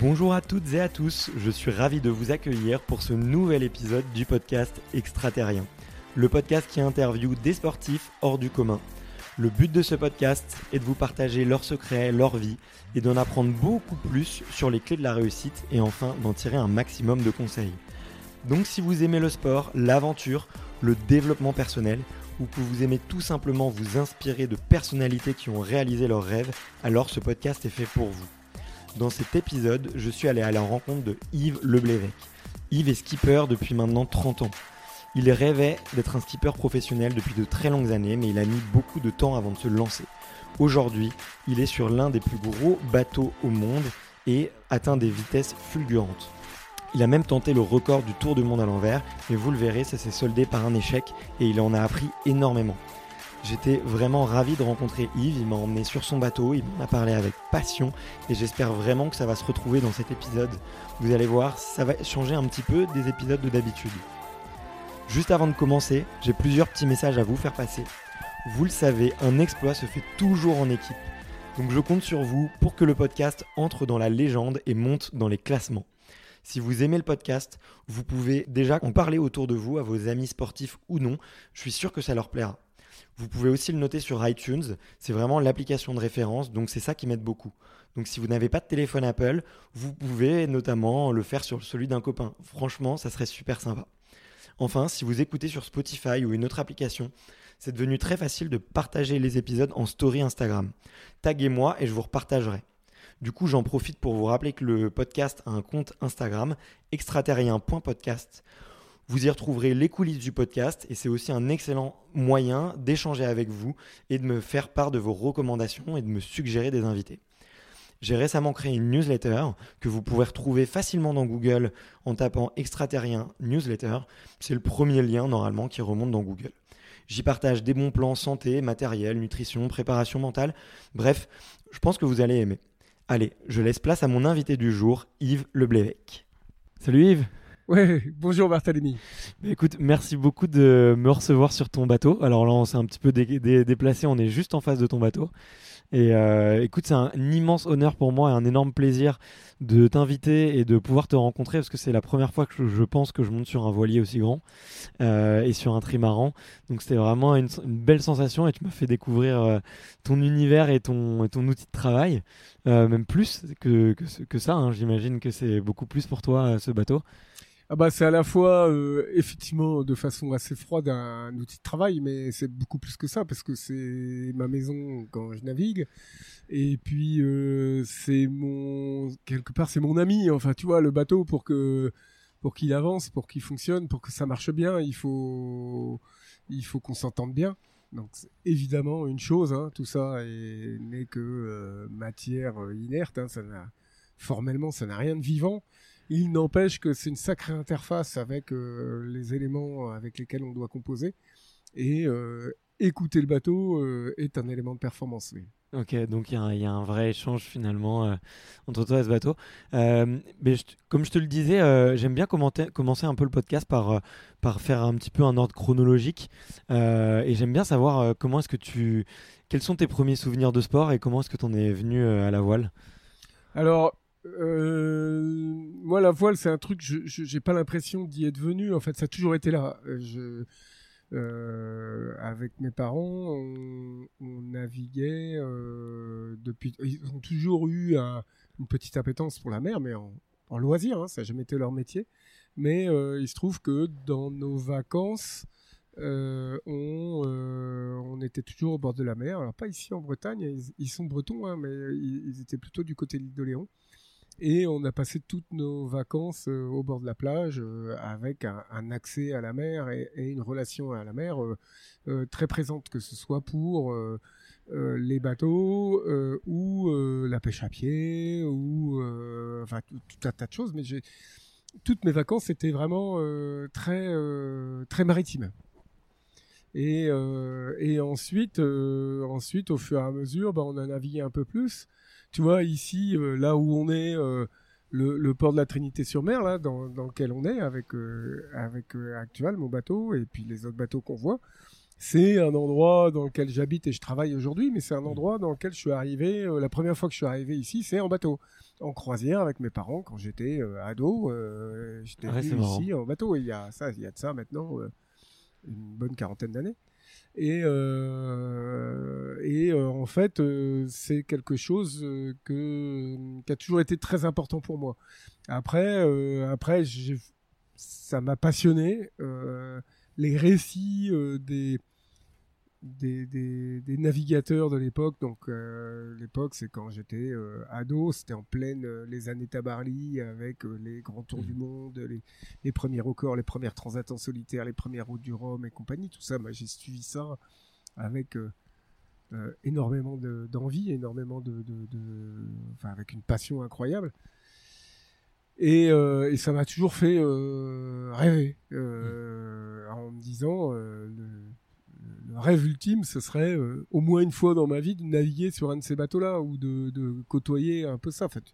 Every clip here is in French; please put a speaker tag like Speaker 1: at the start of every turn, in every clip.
Speaker 1: Bonjour à toutes et à tous, je suis ravi de vous accueillir pour ce nouvel épisode du podcast Extraterrien, le podcast qui interviewe des sportifs hors du commun. Le but de ce podcast est de vous partager leurs secrets, leur vie et d'en apprendre beaucoup plus sur les clés de la réussite et enfin d'en tirer un maximum de conseils. Donc si vous aimez le sport, l'aventure, le développement personnel ou que vous aimez tout simplement vous inspirer de personnalités qui ont réalisé leurs rêves, alors ce podcast est fait pour vous. Dans cet épisode, je suis allé à la rencontre de Yves Leblévec. Yves est skipper depuis maintenant 30 ans. Il rêvait d'être un skipper professionnel depuis de très longues années, mais il a mis beaucoup de temps avant de se lancer. Aujourd'hui, il est sur l'un des plus gros bateaux au monde et atteint des vitesses fulgurantes. Il a même tenté le record du Tour du Monde à l'envers, mais vous le verrez, ça s'est soldé par un échec et il en a appris énormément. J'étais vraiment ravi de rencontrer Yves, il m'a emmené sur son bateau, il m'en a parlé avec passion et j'espère vraiment que ça va se retrouver dans cet épisode. Vous allez voir, ça va changer un petit peu des épisodes de d'habitude. Juste avant de commencer, j'ai plusieurs petits messages à vous faire passer. Vous le savez, un exploit se fait toujours en équipe. Donc je compte sur vous pour que le podcast entre dans la légende et monte dans les classements. Si vous aimez le podcast, vous pouvez déjà en parler autour de vous à vos amis sportifs ou non. Je suis sûr que ça leur plaira. Vous pouvez aussi le noter sur iTunes. C'est vraiment l'application de référence, donc c'est ça qui m'aide beaucoup. Donc si vous n'avez pas de téléphone Apple, vous pouvez notamment le faire sur celui d'un copain. Franchement, ça serait super sympa. Enfin, si vous écoutez sur Spotify ou une autre application, c'est devenu très facile de partager les épisodes en story Instagram. Taguez-moi et je vous repartagerai. Du coup, j'en profite pour vous rappeler que le podcast a un compte Instagram, extraterrien.podcast. Vous y retrouverez les coulisses du podcast et c'est aussi un excellent moyen d'échanger avec vous et de me faire part de vos recommandations et de me suggérer des invités. J'ai récemment créé une newsletter que vous pouvez retrouver facilement dans Google en tapant extraterrien newsletter. C'est le premier lien normalement qui remonte dans Google. J'y partage des bons plans santé, matériel, nutrition, préparation mentale. Bref, je pense que vous allez aimer. Allez, je laisse place à mon invité du jour, Yves Leblévec. Salut Yves
Speaker 2: Ouais, bonjour Barthélemy.
Speaker 1: écoute, merci beaucoup de me recevoir sur ton bateau. Alors là, on s'est un petit peu déplacé, on est juste en face de ton bateau. Et euh, écoute, c'est un immense honneur pour moi et un énorme plaisir de t'inviter et de pouvoir te rencontrer parce que c'est la première fois que je, pense que je monte sur un voilier aussi grand euh, et sur un trimaran. Donc c'était vraiment une, belle sensation et tu m'as fait découvrir euh, ton univers et ton, ton outil de travail, même plus que, que, ça. Hein. J'imagine que c'est beaucoup plus pour toi ce bateau.
Speaker 2: Ah bah c'est à la fois euh, effectivement de façon assez froide un, outil de travail, mais c'est beaucoup plus que ça parce que c'est ma maison quand je navigue. Et puis euh, c'est mon quelque part c'est mon ami. Enfin tu vois le bateau pour que pour qu'il avance, pour qu'il fonctionne, pour que ça marche bien, il faut il faut qu'on s'entende bien. Donc évidemment une chose, hein, tout ça n'est que euh, matière inerte. Hein, ça formellement ça n'a rien de vivant. Il n'empêche que c'est une sacrée interface avec euh, les éléments avec lesquels on doit composer. Et euh, écouter le bateau euh, est un élément de performance.
Speaker 1: Ok, donc il y, a un vrai échange finalement entre toi et ce bateau. mais comme je te le disais, j'aime bien commencer un peu le podcast par, par faire un petit peu un ordre chronologique. et j'aime bien savoir comment est-ce que tu. Quels sont tes premiers souvenirs de sport et comment est-ce que tu en es venu à la voile?
Speaker 2: Alors, euh, moi, la voile, c'est un truc, je n'ai pas l'impression d'y être venu. En fait, ça a toujours été là. Euh, euh, avec mes parents, on, naviguait depuis. Ils ont toujours eu une petite appétence pour la mer, mais en, loisir, hein, ça n'a jamais été leur métier. Mais il se trouve que dans nos vacances, on, on, était toujours au bord de la mer. Alors pas ici en Bretagne, ils, sont bretons, hein, mais ils, ils, étaient plutôt du côté de l'île de Léon. Et on a passé toutes nos vacances au bord de la plage avec un, accès à la mer et, une relation à la mer très présente, que ce soit pour les bateaux ou la pêche à pied ou enfin tout, un tas de choses. Mais toutes mes vacances étaient vraiment euh, très euh, très maritimes. Et, euh, et ensuite, ensuite, au fur et à mesure, bah, on a navigué un peu plus. Tu vois, ici, là où on est, le, port de la Trinité-sur-Mer, là, dans, lequel on est, avec, avec Actual, mon bateau, et puis les autres bateaux qu'on voit, c'est un endroit dans lequel j'habite et je travaille aujourd'hui, mais c'est un endroit dans lequel je suis arrivé, la première fois que je suis arrivé ici, c'est en bateau en croisière avec mes parents quand j'étais euh, ado. Euh, j'étais ah ici en bateau. il y a ça, il y a de ça maintenant euh, une bonne quarantaine d'années. Et, et en fait, c'est quelque chose que, qui a toujours été très important pour moi. Après, après ça m'a passionné. les récits des, des, des, navigateurs de l'époque. Donc, euh, l'époque, c'est quand j'étais euh, ado, c'était en pleine euh, les années Tabarly avec les grands tours du mmh. monde, les, les, premiers records, les premières transats en solitaire, les premières routes du Rhum et compagnie. Tout ça, moi, j'ai suivi ça avec énormément d'envie, énormément de, de, enfin, avec une passion incroyable. Et, et ça m'a toujours fait rêver mmh. en me disant le, le rêve ultime, ce serait euh, au moins une fois dans ma vie de naviguer sur un de ces bateaux-là ou de, côtoyer un peu ça, fait.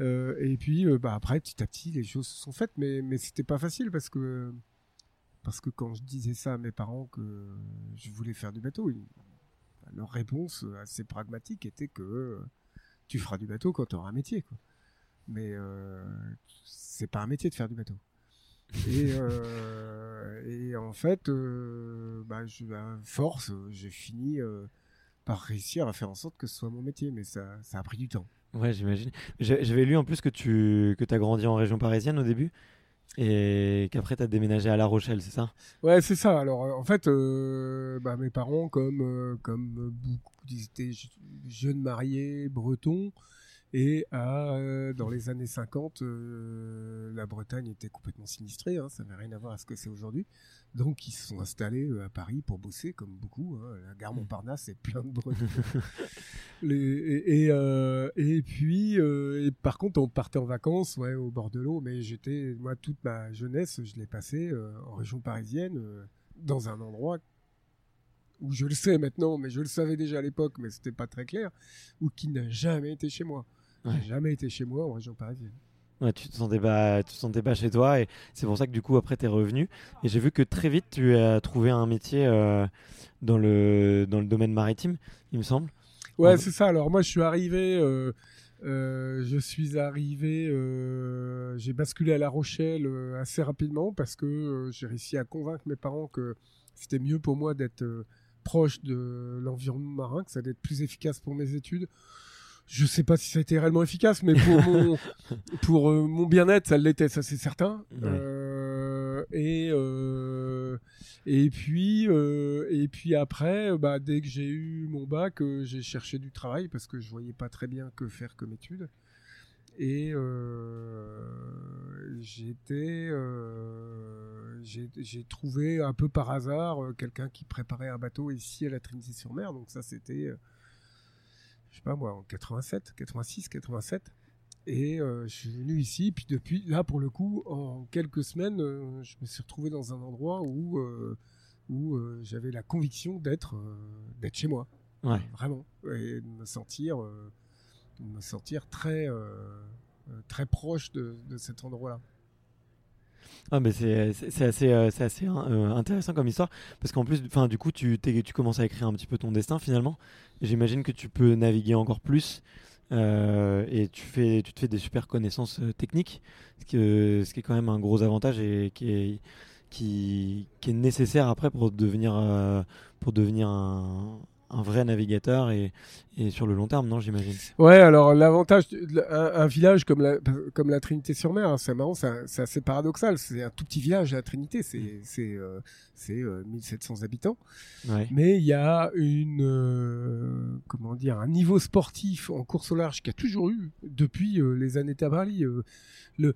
Speaker 2: Euh, et puis, euh, bah, après, petit à petit, les choses se sont faites, mais, mais c'était pas facile parce que, parce que quand je disais ça à mes parents que je voulais faire du bateau, leur réponse assez pragmatique était que tu feras du bateau quand tu auras un métier. Quoi. Mais c'est pas un métier de faire du bateau. Et, euh, et en fait, euh, bah, je, à force, j'ai fini euh, par réussir à faire en sorte que ce soit mon métier, mais ça, ça a pris du temps.
Speaker 1: Ouais, j'imagine. J'avais lu en plus que tu que as grandi en région parisienne au début et qu'après tu as déménagé à La Rochelle, c'est ça?
Speaker 2: Ouais, c'est ça. Alors en fait, bah, mes parents, comme, comme beaucoup, ils étaient jeunes mariés, bretons, et euh, dans les années 50, euh, la Bretagne était complètement sinistrée, hein, ça n'avait rien à voir à ce que c'est aujourd'hui. Donc ils se sont installés euh, à Paris pour bosser, comme beaucoup. Hein. La gare Montparnasse est plein de Bretons. et, et, puis, et par contre, on partait en vacances ouais, au bord de l'eau, mais j'étais, moi, toute ma jeunesse, je l'ai passée en région parisienne, dans un endroit où je le sais maintenant, mais je le savais déjà à l'époque, mais c'était pas très clair, ou qui n'a jamais été chez moi. J'ai jamais été chez moi en région parisienne.
Speaker 1: Ouais, tu te sentais pas, tu te sentais pas chez toi et c'est pour ça que du coup après tu es revenu et j'ai vu que très vite tu as trouvé un métier euh, dans le dans le domaine maritime, il me semble.
Speaker 2: Ouais, c'est ça. Alors moi je suis arrivé euh, euh, je suis arrivé j'ai basculé à La Rochelle assez rapidement parce que j'ai réussi à convaincre mes parents que c'était mieux pour moi d'être proche de l'environnement marin, que ça allait être plus efficace pour mes études je sais pas si ça a été réellement efficace, mais pour mon, pour euh, mon bien-être, ça l'était, ça c'est certain. Euh, et euh, et puis et puis après, bah dès que j'ai eu mon bac, j'ai cherché du travail parce que je voyais pas très bien que faire comme étude. Et j'étais, j'ai trouvé un peu par hasard quelqu'un qui préparait un bateau ici à la Trinité-sur-Mer. Donc ça, c'était je sais pas moi, en 87, 86, 87. Et euh, je suis venu ici, puis depuis, là pour le coup, en quelques semaines, euh, je me suis retrouvé dans un endroit où, euh, où j'avais la conviction d'être d'être chez moi.
Speaker 1: Ouais.
Speaker 2: Vraiment. Et de me sentir, de me sentir très, très proche de, de cet endroit-là.
Speaker 1: Ah, c'est assez, assez intéressant comme histoire parce qu'en plus, du coup, tu, tu commences à écrire un petit peu ton destin finalement. J'imagine que tu peux naviguer encore plus euh, et tu, fais, tu te fais des super connaissances euh, techniques, ce qui, ce qui est quand même un gros avantage et qui est, qui, est nécessaire après pour devenir, euh, pour devenir un, un, vrai navigateur et, et, sur le long terme, non, j'imagine.
Speaker 2: Ouais, alors l'avantage, un, village comme la, comme la Trinité-sur-Mer, hein, c'est marrant, c'est assez paradoxal. C'est un tout petit village, la Trinité, c'est c'est c'est 1700 habitants. Ouais. Mais il y a une comment dire un niveau sportif en course au large qui a toujours eu depuis les années Tabarly. le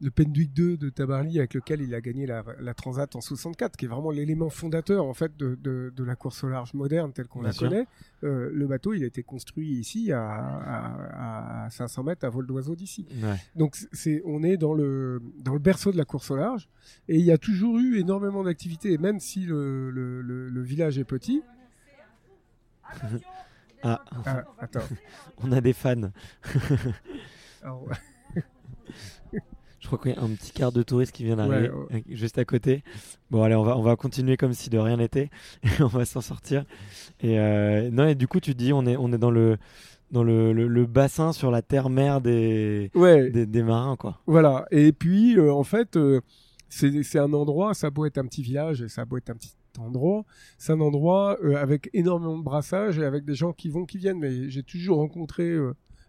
Speaker 2: le Penduic 2 de Tabarly avec lequel il a gagné la, Transat en 64, qui est vraiment l'élément fondateur en fait de, la course au large moderne telle qu'on la connaît. Euh, le bateau, il a été construit ici à, 500 mètres à vol d'oiseau d'ici. Donc c'est, on est dans le dans le berceau de la course au large et il y a toujours eu énormément d'activités, même si le, village est petit.
Speaker 1: Ah. ah. attends. On a des fans. Alors, je crois qu'il y a un petit quart de touristes qui vient d'arriver juste à côté. Bon, allez, on va, on va continuer comme si de rien n'était on va s'en sortir. Et, euh, non, et du coup, tu dis, on est, on est dans le dans le, le, bassin sur la terre-mer des, des, marins, quoi.
Speaker 2: Voilà. Et puis, euh, en fait, euh, c'est un endroit, ça peut être un petit village, ça peut être un petit endroit, c'est un endroit avec énormément de brassage et avec des gens qui vont, qui viennent. Mais j'ai toujours rencontré,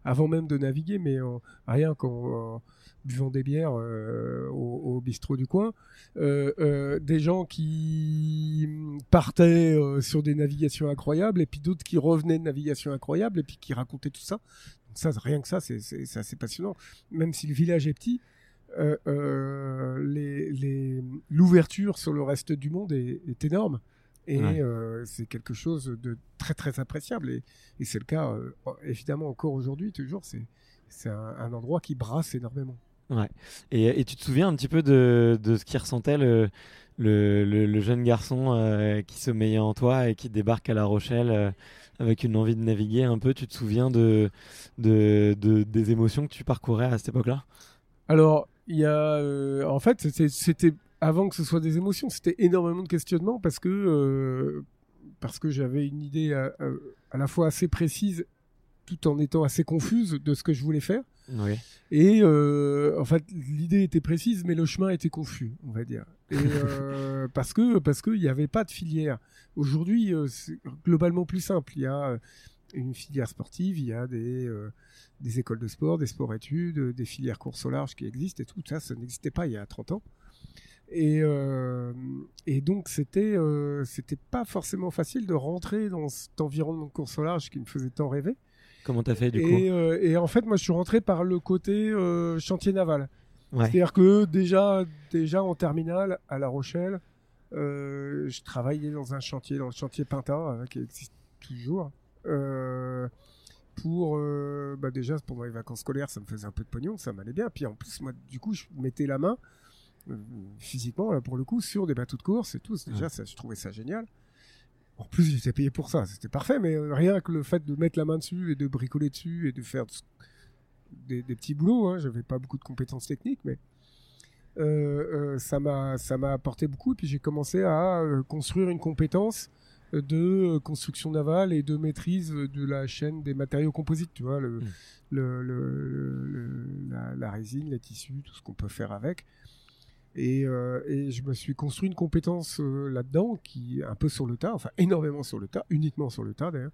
Speaker 2: avant même de naviguer, mais rien qu'en buvant des bières euh, au, bistrot du coin, euh, euh, des gens qui partaient sur des navigations incroyables et puis d'autres qui revenaient de navigations incroyables et puis qui racontaient tout ça. Donc ça, rien que ça, c'est assez passionnant. Même si le village est petit, l'ouverture sur le reste du monde est, énorme. Et c'est quelque chose de très très appréciable. Et, c'est le cas, évidemment, encore aujourd'hui, toujours. C'est un, endroit qui brasse énormément.
Speaker 1: Ouais. Et, tu te souviens un petit peu de, de ce qui ressentait le, le, jeune garçon euh, qui sommeillait en toi et qui débarque à La Rochelle euh, avec une envie de naviguer un peu? Tu te souviens de, de, de des émotions que tu parcourais à cette époque-là?
Speaker 2: Alors, il y a. Euh, en fait, c'était avant que ce soit des émotions, c'était énormément de questionnements parce que, que j'avais une idée à, à, la fois assez précise tout en étant assez confuse de ce que je voulais faire. Et euh, en fait, l'idée était précise, mais le chemin était confus, on va dire. Et, euh, parce que parce qu'il n'y avait pas de filière. Aujourd'hui, euh, c'est globalement plus simple. Il y a une filière sportive, il y a des des écoles de sport, des sports-études, des filières course au large qui existent et tout ça, ça n'existait pas il y a 30 ans. Et, et donc c'était c'était pas forcément facile de rentrer dans cet environnement de course au large qui me faisait tant rêver.
Speaker 1: Comment t'as fait du coup
Speaker 2: euh, et, en fait, moi, je suis rentré par le côté euh, chantier naval. C'est-à-dire que déjà, déjà en terminale à La Rochelle, euh, je travaillais dans un chantier, dans le chantier Pinta, qui existe toujours. pour bah déjà pendant les vacances scolaires, ça me faisait un peu de pognon, ça m'allait bien. Puis en plus, moi, du coup, je mettais la main physiquement là pour le coup sur des bateaux de course et tout. Déjà, ça, je trouvais ça génial. En plus, j'étais payé pour ça, c'était parfait, mais euh, rien que le fait de mettre la main dessus et de bricoler dessus et de faire des, petits boulots, hein, j'avais pas beaucoup de compétences techniques, mais euh, euh, ça m'a ça m'a apporté beaucoup. Et puis j'ai commencé à construire une compétence de construction navale et de maîtrise de la chaîne des matériaux composites, tu vois, le, mmh. la, la, résine, les tissus, tout ce qu'on peut faire avec. Euh, et, je me suis construit une compétence euh, là-dedans qui un peu sur le tas, enfin énormément sur le tas, uniquement sur le tas d'ailleurs.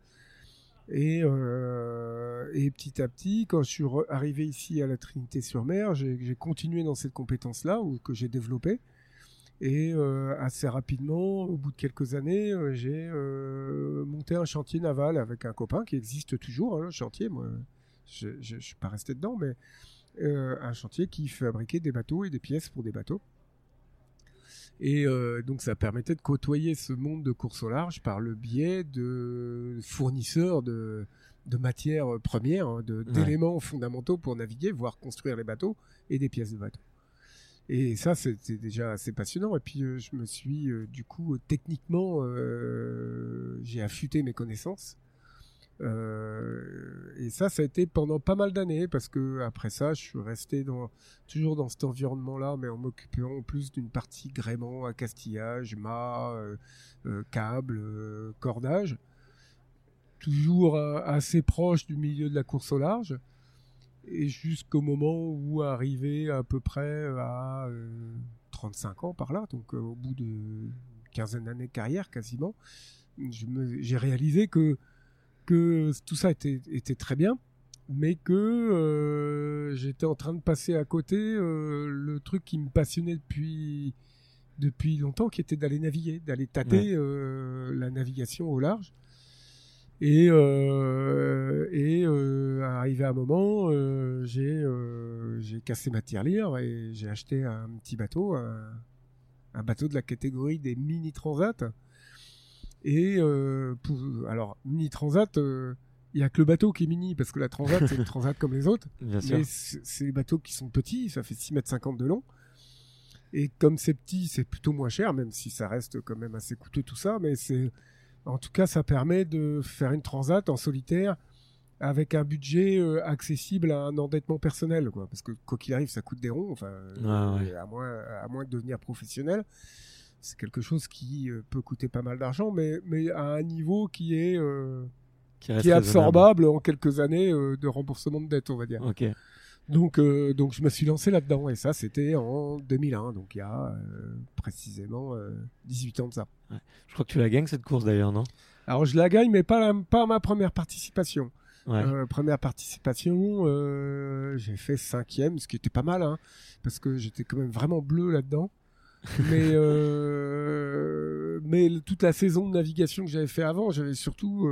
Speaker 2: Et, euh, et, petit à petit, quand je suis arrivé ici à la Trinité-sur-Mer, j'ai continué dans cette compétence-là que j'ai développée. Et assez rapidement, au bout de quelques années, j'ai monté un chantier naval avec un copain qui existe toujours, hein, le chantier. Moi, je ne suis pas resté dedans, mais un chantier qui fabriquait des bateaux et des pièces pour des bateaux. Et euh, donc ça permettait de côtoyer ce monde de course au large par le biais de fournisseurs de, de matières premières, hein, d'éléments fondamentaux pour naviguer, voire construire les bateaux et des pièces de bateau. Et ça, c'était déjà assez passionnant. Et puis, euh, je me suis, euh, du coup, techniquement, j'ai affûté mes connaissances. Euh, et ça, ça a été pendant pas mal d'années parce que après ça, je suis resté toujours dans cet environnement-là, mais en m'occupant plus d'une partie gréement, accastillage, mât, euh, euh, câble, cordage, toujours assez proche du milieu de la course au large. Et jusqu'au moment où arrivé à peu près à 35 ans par là, donc au bout de quinzaine d'années de carrière quasiment, j'ai réalisé que que tout ça était, était très bien, mais que euh, j'étais en train de passer à côté euh, le truc qui me passionnait depuis depuis longtemps, qui était d'aller naviguer, d'aller tâter euh, la navigation au large. Et, et arrivé à un moment, j'ai j'ai cassé ma tirelire et j'ai acheté un petit bateau, un, un, bateau de la catégorie des mini transat. Et pour, alors mini transat il y a que le bateau qui est mini parce que la transat c'est une transat comme les autres.
Speaker 1: Bien
Speaker 2: mais c'est les bateaux qui sont petits ça fait 6 mètres 50 de long. Et comme c'est petit c'est plutôt moins cher même si ça reste quand même assez coûteux tout ça. Mais c'est en tout cas ça permet de faire une transat en solitaire avec un budget euh, accessible à un endettement personnel quoi. Parce que quoi qu'il arrive ça coûte des ronds enfin euh, à moins à moins de devenir professionnel c'est quelque chose qui euh, peut coûter pas mal d'argent mais mais à un niveau qui est qui, est absorbable en quelques années euh, de remboursement de dette, on va dire.
Speaker 1: Ok.
Speaker 2: Donc, euh, donc je me suis lancé là-dedans et ça c'était en 2001, donc il y a euh, précisément 18 ans de ça.
Speaker 1: Je crois que tu la gagnes cette course d'ailleurs, non?
Speaker 2: Alors je la gagne, mais pas, pas ma première participation. première participation, j'ai fait cinquième, ce qui était pas mal, hein, parce que j'étais quand même vraiment bleu là-dedans. Mais mais toute la saison de navigation que j'avais fait avant, j'avais surtout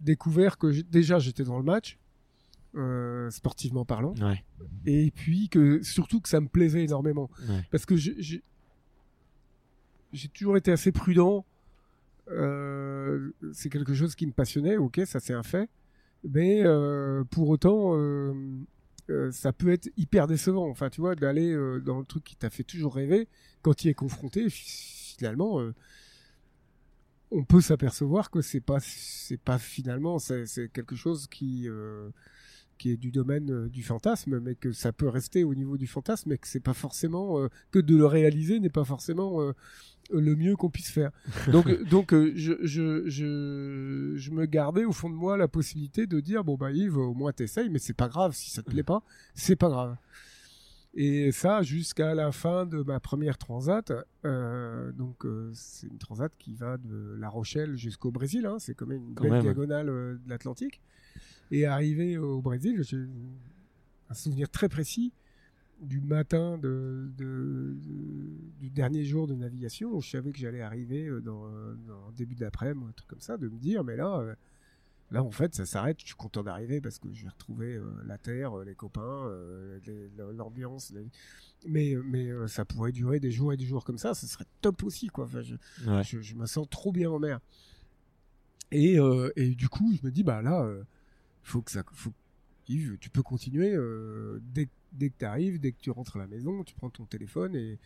Speaker 2: découvert que déjà j'étais dans le match, euh, sportivement parlant, et puis que surtout que ça me plaisait énormément, parce que j'ai toujours été assez prudent. Euh, c'est quelque chose qui me passionnait, ok, ça c'est un fait, mais euh, pour autant, ça peut être hyper décevant. Enfin, tu vois, d'aller dans le truc qui t'a fait toujours rêver, quand il est confronté, finalement, on peut s'apercevoir que c'est pas c'est pas finalement c'est quelque chose qui euh, qui est du domaine euh, du fantasme mais que ça peut rester au niveau du fantasme mais que c'est pas forcément euh, que de le réaliser n'est pas forcément le mieux qu'on puisse faire donc donc je, je, je je me gardais au fond de moi la possibilité de dire bon bah Yves au moins t'essayes mais c'est pas grave si ça te plaît pas c'est pas grave et ça jusqu'à la fin de ma première transat. Euh, donc euh, c'est une transat qui va de La Rochelle jusqu'au Brésil. Hein. c'est quand même une belle diagonale euh, de l'Atlantique. Et arrivé au Brésil, j'ai un souvenir très précis du matin de, du dernier jour de navigation où je savais que j'allais arriver dans, dans début d'après-midi, un truc comme ça, de me dire mais là Là, en fait, ça s'arrête. Je suis content d'arriver parce que je vais retrouver euh, la terre, euh, les copains, euh, l'ambiance. Mais, mais ça pourrait durer des jours et des jours comme ça. Ce serait top aussi, quoi. Enfin, je, je, me sens trop bien en mer. Et, et du coup, je me dis, bah là, faut que ça, faut, Yves, tu peux continuer dès, dès, que tu arrives, dès que tu rentres à la maison, tu prends ton téléphone et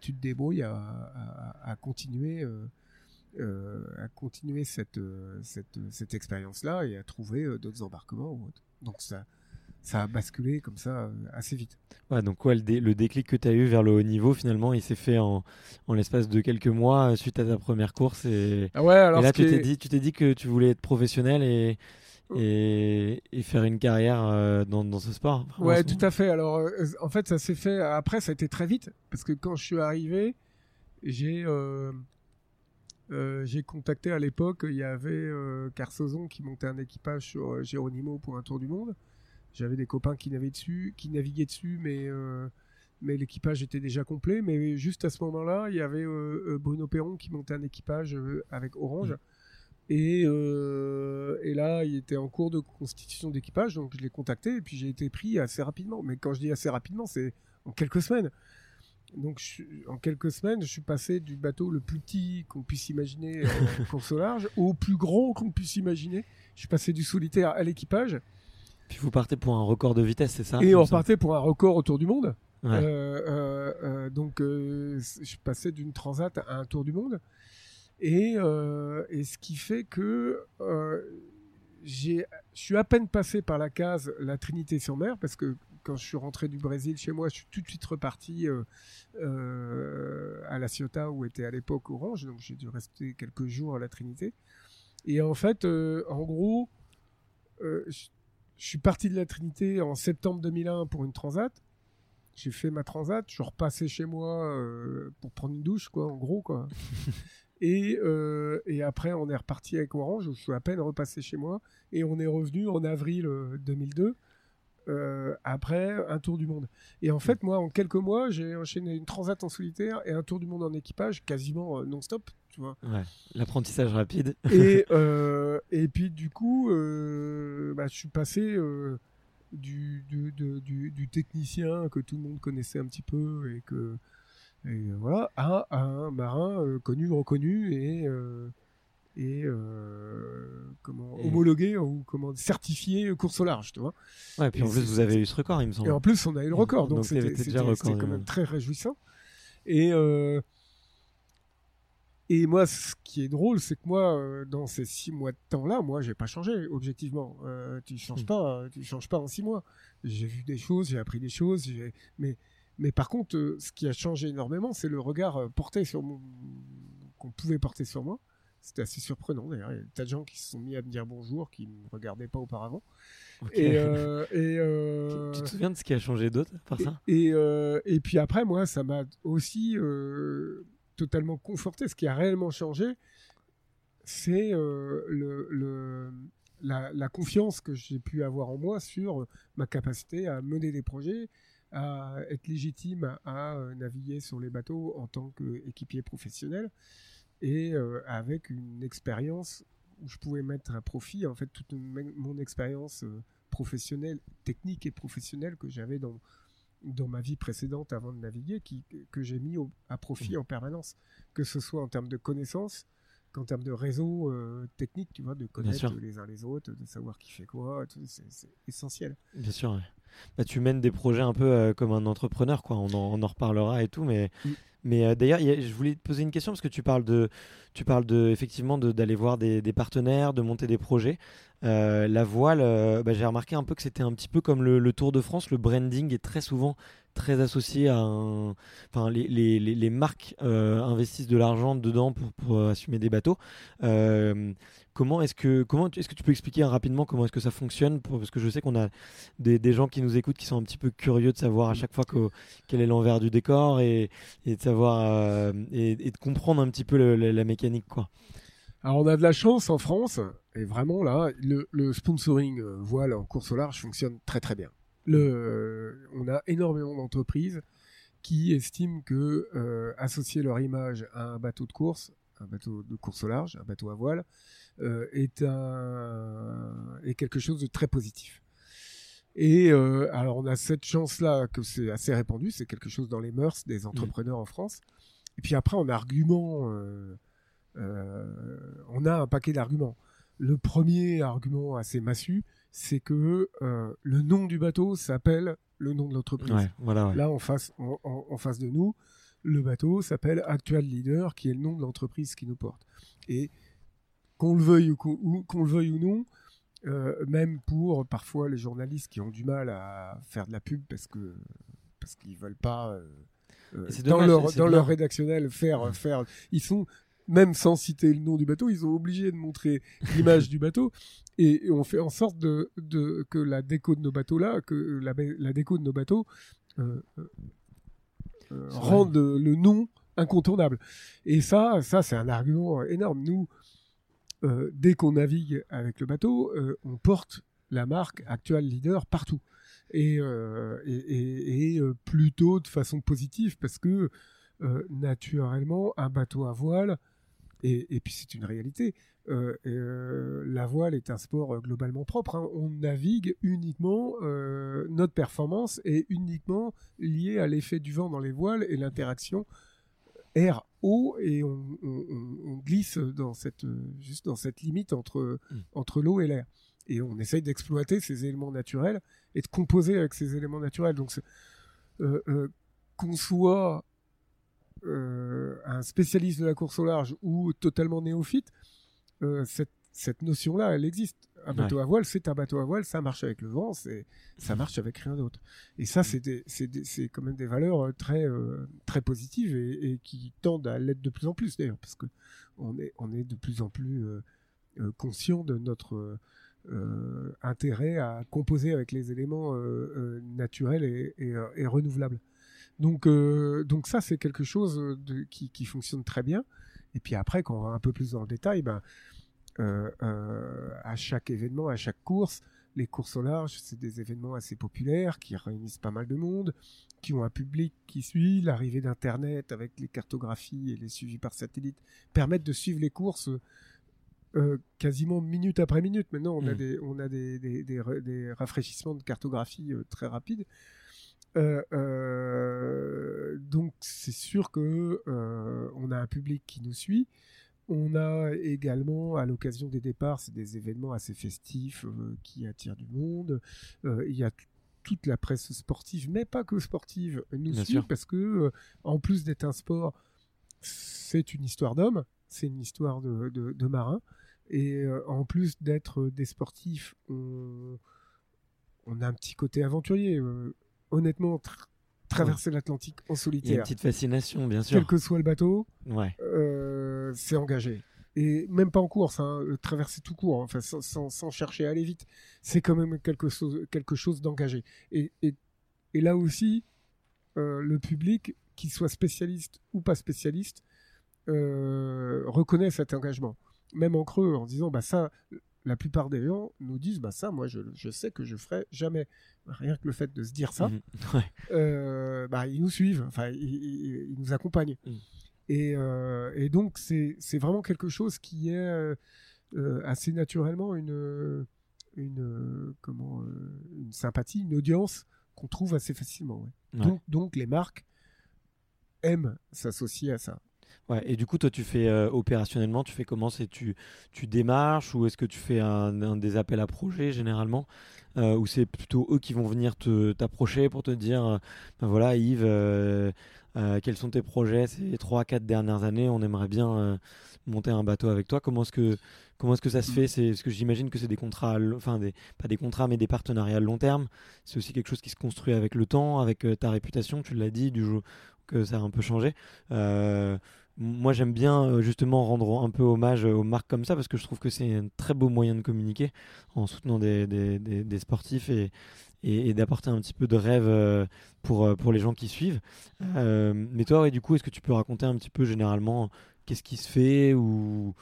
Speaker 2: tu te débrouilles à, à, à continuer euh, à continuer cette, euh, cette, cette expérience-là et à trouver euh, d'autres embarquements ou autres. Donc ça, ça a basculé comme ça assez vite.
Speaker 1: Ouais, donc quoi, le, déclic que tu as eu vers le haut niveau, finalement, il s'est fait en, en l'espace de quelques mois suite à ta première course. Et,
Speaker 2: ah ouais, alors
Speaker 1: là, tu t'es dit, tu t'es dit que tu voulais être professionnel et, et, et faire une carrière dans, dans, ce sport.
Speaker 2: Ouais, tout à fait. Alors, en fait, ça s'est fait. Après, ça a été très vite parce que quand je suis arrivé, j'ai euh, j'ai contacté à l'époque, il y avait euh, Carsozon qui montait un équipage sur euh, Geronimo pour un tour du monde. J'avais des copains qui naviguaient dessus, qui naviguaient dessus, mais euh, mais l'équipage était déjà complet. Mais juste à ce moment-là, il y avait Bruno Perron qui montait un équipage avec Orange. Mm. Et, et là, il était en cours de constitution d'équipage, donc je l'ai contacté et puis j'ai été pris assez rapidement. Mais quand je dis assez rapidement, c'est en quelques semaines. Donc, en quelques semaines, je suis passé du bateau le plus petit qu'on puisse imaginer en course au large au plus grand qu'on puisse imaginer. Je suis passé du solitaire à l'équipage.
Speaker 1: Puis vous partez pour un record de vitesse, c'est ça
Speaker 2: Et on repartait pour un record autour du monde. Euh, euh, euh, donc, je suis passé d'une transat à un tour du monde. Et, et ce qui fait que je suis à peine passé par la case la Trinité sur mer, parce que quand je suis rentré du Brésil chez moi, je suis tout de suite reparti euh, euh, à La Ciotat où était à l'époque Orange, donc j'ai dû rester quelques jours à la Trinité. Et en fait, euh, en gros, je suis parti de la Trinité en septembre 2001 pour une transat. J'ai fait ma transat, je suis repassé chez moi pour prendre une douche, quoi, en gros, quoi. Et, euh, et après, on est reparti avec Orange. Je suis à peine repassé chez moi. Et on est revenu en avril 2002. Euh, après un tour du monde. Et en fait, moi, en quelques mois, j'ai enchaîné une transat en solitaire et un tour du monde en équipage, quasiment non-stop, tu vois.
Speaker 1: Ouais, l'apprentissage rapide.
Speaker 2: et, et puis, du coup, bah, je suis passé du, du, du, du, technicien que tout le monde connaissait un petit peu et que et voilà à, un marin euh, connu reconnu et euh, et euh, comment homologué ou comment certifié course au large tu vois
Speaker 1: ouais puis en plus vous avez eu ce record il me semble
Speaker 2: et en plus on a eu le record donc c'était quand même très réjouissant et et moi, ce qui est drôle, c'est que moi, euh, dans ces six mois de temps-là, moi, j'ai pas changé, objectivement. Euh, tu changes hmm. pas, tu changes pas en six mois. J'ai vu des choses, j'ai appris des choses, mais, mais par contre, euh, ce qui a changé énormément, c'est le regard porté sur mon, qu'on pouvait porter sur moi. C'était assez surprenant d'ailleurs. Il y a des tas de gens qui se sont mis à me dire bonjour, qui me regardaient pas auparavant. Et, et
Speaker 1: tu te souviens de ce qui a changé d'autre par ça?
Speaker 2: et, et, puis après, moi, ça m'a aussi totalement conforté. Ce qui a réellement changé, c'est euh, le, la, confiance que j'ai pu avoir en moi sur ma capacité à mener des projets, à être légitime à, euh, naviguer sur les bateaux en tant qu'équipier professionnel et euh, avec une expérience où je pouvais mettre à profit en fait toute mon expérience professionnelle, technique et professionnelle que j'avais dans dans ma vie précédente avant de naviguer qui, que j'ai mis à profit mmh. en permanence, que ce soit en termes de connaissances, qu'en termes de réseau euh, technique, tu vois, de connaître les uns les autres, de savoir qui fait quoi, c'est essentiel.
Speaker 1: Bien sûr. Bah, tu mènes des projets un peu euh, comme un entrepreneur, quoi. On en, on en reparlera et tout, mais. Mais euh, d'ailleurs, je voulais te poser une question parce que tu parles de, tu parles de effectivement d'aller voir des, des, partenaires, de monter des projets. Euh, la voile, euh, bah, j'ai remarqué un peu que c'était un petit peu comme le, Tour de France. Le branding est très souvent très associé à un. Enfin, les, les, les marques investissent de l'argent dedans pour, pour, assumer des bateaux. Comment est-ce que comment est-ce que tu peux expliquer rapidement comment est-ce que ça fonctionne parce que je sais qu'on a des, gens qui nous écoutent qui sont un petit peu curieux de savoir à chaque fois quel est l'envers du décor et, de savoir euh, et, de comprendre un petit peu la mécanique quoi.
Speaker 2: Alors on a de la chance en France et vraiment là le, sponsoring euh, voile en course au large fonctionne très très bien. Le, on a énormément d'entreprises qui estiment que euh, associer leur image à un bateau de course, un bateau de course au large, un bateau à voile, euh, est, un, est quelque chose de très positif. Et euh, alors on a cette chance-là que c'est assez répandu, c'est quelque chose dans les mœurs des entrepreneurs en France. Et puis après, en argument, on a un paquet d'arguments. Le premier argument assez massu, c'est que le nom du bateau s'appelle le nom de l'entreprise.
Speaker 1: voilà,
Speaker 2: Là, en face, en, face de nous, le bateau s'appelle Actual Leader, qui est le nom de l'entreprise qui nous porte. Et qu'on le veuille ou qu'on le veuille ou non, euh, même pour parfois les journalistes qui ont du mal à faire de la pub parce que parce qu'ils veulent pas euh, euh, dans leur dans leur rédactionnel faire faire ils sont même sans citer le nom du bateau, ils sont obligés de montrer l'image du bateau et, on fait en sorte de, de, que la déco de nos bateaux là, que la, la déco de nos bateaux euh, rende le nom incontournable. Et ça, ça c'est un argument énorme. Nous, euh, dès qu'on navigue avec le bateau, euh, on porte la marque actuelle leader partout. Et, euh, plutôt de façon positive parce que naturellement, un bateau à voile, et, puis c'est une réalité, la voile est un sport globalement propre. Hein. On navigue uniquement, notre performance est uniquement liée à l'effet du vent dans les voiles et l'interaction air eau et on, glisse dans cette juste dans cette limite entre mm. entre l'eau et l'air et on essaye d'exploiter ces éléments naturels et de composer avec ces éléments naturels donc euh, euh, qu'on soit euh, un spécialiste de la course au large ou totalement néophyte cette cette notion-là, elle existe. Un bateau à voile, c'est un bateau à voile, ça marche avec le vent, c'est, ça marche avec rien d'autre. Et ça, c'est, c'est, quand même des valeurs euh, très, euh, très positives et, qui tendent à l'être de plus en plus d'ailleurs, parce que on est, on est de plus en plus euh, conscient de notre intérêt à composer avec les éléments naturels et, et, renouvelables. Donc, donc ça, c'est quelque chose de, qui, qui fonctionne très bien. Et puis après, quand on va un peu plus dans le détail, ben, euh, euh, à chaque événement, à chaque course, les courses au large, c'est des événements assez populaires qui réunissent pas mal de monde, qui ont un public qui suit. L'arrivée d'Internet avec les cartographies et les suivis par satellite permettent de suivre les courses euh, quasiment minute après minute. Maintenant, on a,
Speaker 1: Mm.
Speaker 2: des, on a des, des, des, ra- des rafraîchissements de cartographie euh, très rapides. Euh, euh, donc, c'est sûr que euh, on a un public qui nous suit. On a également, à l'occasion des départs, c'est des événements assez festifs euh, qui attirent du monde. Euh, il y a toute la presse sportive, mais pas que sportive, nous
Speaker 1: Bien
Speaker 2: suit
Speaker 1: sûr.
Speaker 2: parce que, euh, en plus d'être un sport, c'est une histoire d'homme, c'est une histoire de, de, de marins. Et en plus d'être des sportifs, on, on a un petit côté aventurier. Honnêtement, tr- traverser l'Atlantique en
Speaker 1: Il y a une
Speaker 2: solitaire,
Speaker 1: petite fascination, bien sûr.
Speaker 2: quel que soit le bateau,
Speaker 1: Ouais.
Speaker 2: euh, c'est engagé. Et même pas en course, hein, euh, traverser tout court, enfin, sans, sans- sans chercher à aller vite, c'est quand même quelque chose, quelque chose d'engagé. Et, et, et là aussi, euh, le public, qu'il soit spécialiste ou pas spécialiste, euh, reconnaît cet engagement. Même en creux, en disant, bah ça, la plupart des gens nous disent, bah ça, moi, je, je sais que je ferai jamais. Rien que le fait de se dire ça,
Speaker 1: Mhm. Ouais.
Speaker 2: euh, bah, ils nous suivent, enfin, ils, ils- ils nous accompagnent.
Speaker 1: Mm.
Speaker 2: Et, euh, et donc, c'est c'est vraiment quelque chose qui est euh, assez naturellement une, une, comment, une sympathie, une audience qu'on trouve assez facilement. ouais.
Speaker 1: Ouais.
Speaker 2: Donc, donc, les marques aiment s'associer à ça.
Speaker 1: Ouais, et du coup, toi, tu fais euh, opérationnellement, tu fais comment? C'est tu, tu démarches ou est-ce que tu fais un, des appels à projets généralement? Euh, Ou c'est plutôt eux qui vont venir te t'approcher pour te dire euh, ben voilà, Yves, quels sont tes projets ces 3-4 dernières années? On aimerait bien monter un bateau avec toi. Comment est-ce que, comment est-ce que ça se fait? C'est Parce que j'imagine que c'est des contrats, enfin, des, pas des contrats, mais des partenariats à long terme. C'est aussi quelque chose qui se construit avec le temps, avec ta réputation, tu l'as dit, du jour que ça a un peu changé. Moi, j'aime bien euh, justement rendre un peu hommage aux marques comme ça parce que je trouve que c'est un très beau moyen de communiquer en soutenant des, des, des- des sportifs et, et, et d'apporter un petit peu de rêve euh, pour, euh, pour les gens qui suivent. Euh, mais toi, ouais, du coup, est-ce que tu peux raconter un petit peu généralement qu'est-ce qui se fait ou,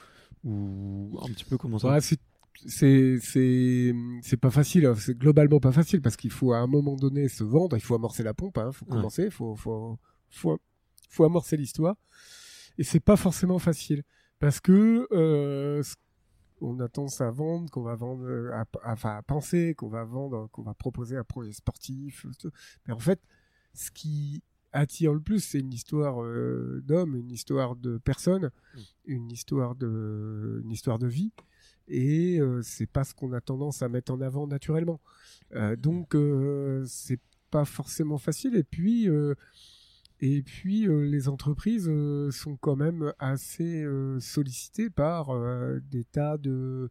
Speaker 1: ou un petit peu comment ça
Speaker 2: Ouais, c'est c'est c'est c'est pas facile hein. c'est globalement pas facile parce qu'il faut à un moment donné se vendre il faut amorcer la pompe hein. faut
Speaker 1: Ouais.
Speaker 2: commencer faut faut faut faut amorcer l'histoire et c'est pas forcément facile parce que euh, on a tendance à vendre qu'on va vendre euh, à, à- à penser qu'on va vendre qu'on va proposer un projet sportif mais en fait ce qui attire le plus c'est une histoire euh, d'homme une histoire de personne
Speaker 1: Mm.
Speaker 2: une histoire de une histoire de vie et euh, c'est pas ce qu'on a tendance à mettre en avant naturellement. Donc c'est pas forcément facile et puis et puis euh, les entreprises euh, sont quand même assez euh, sollicitées par des tas de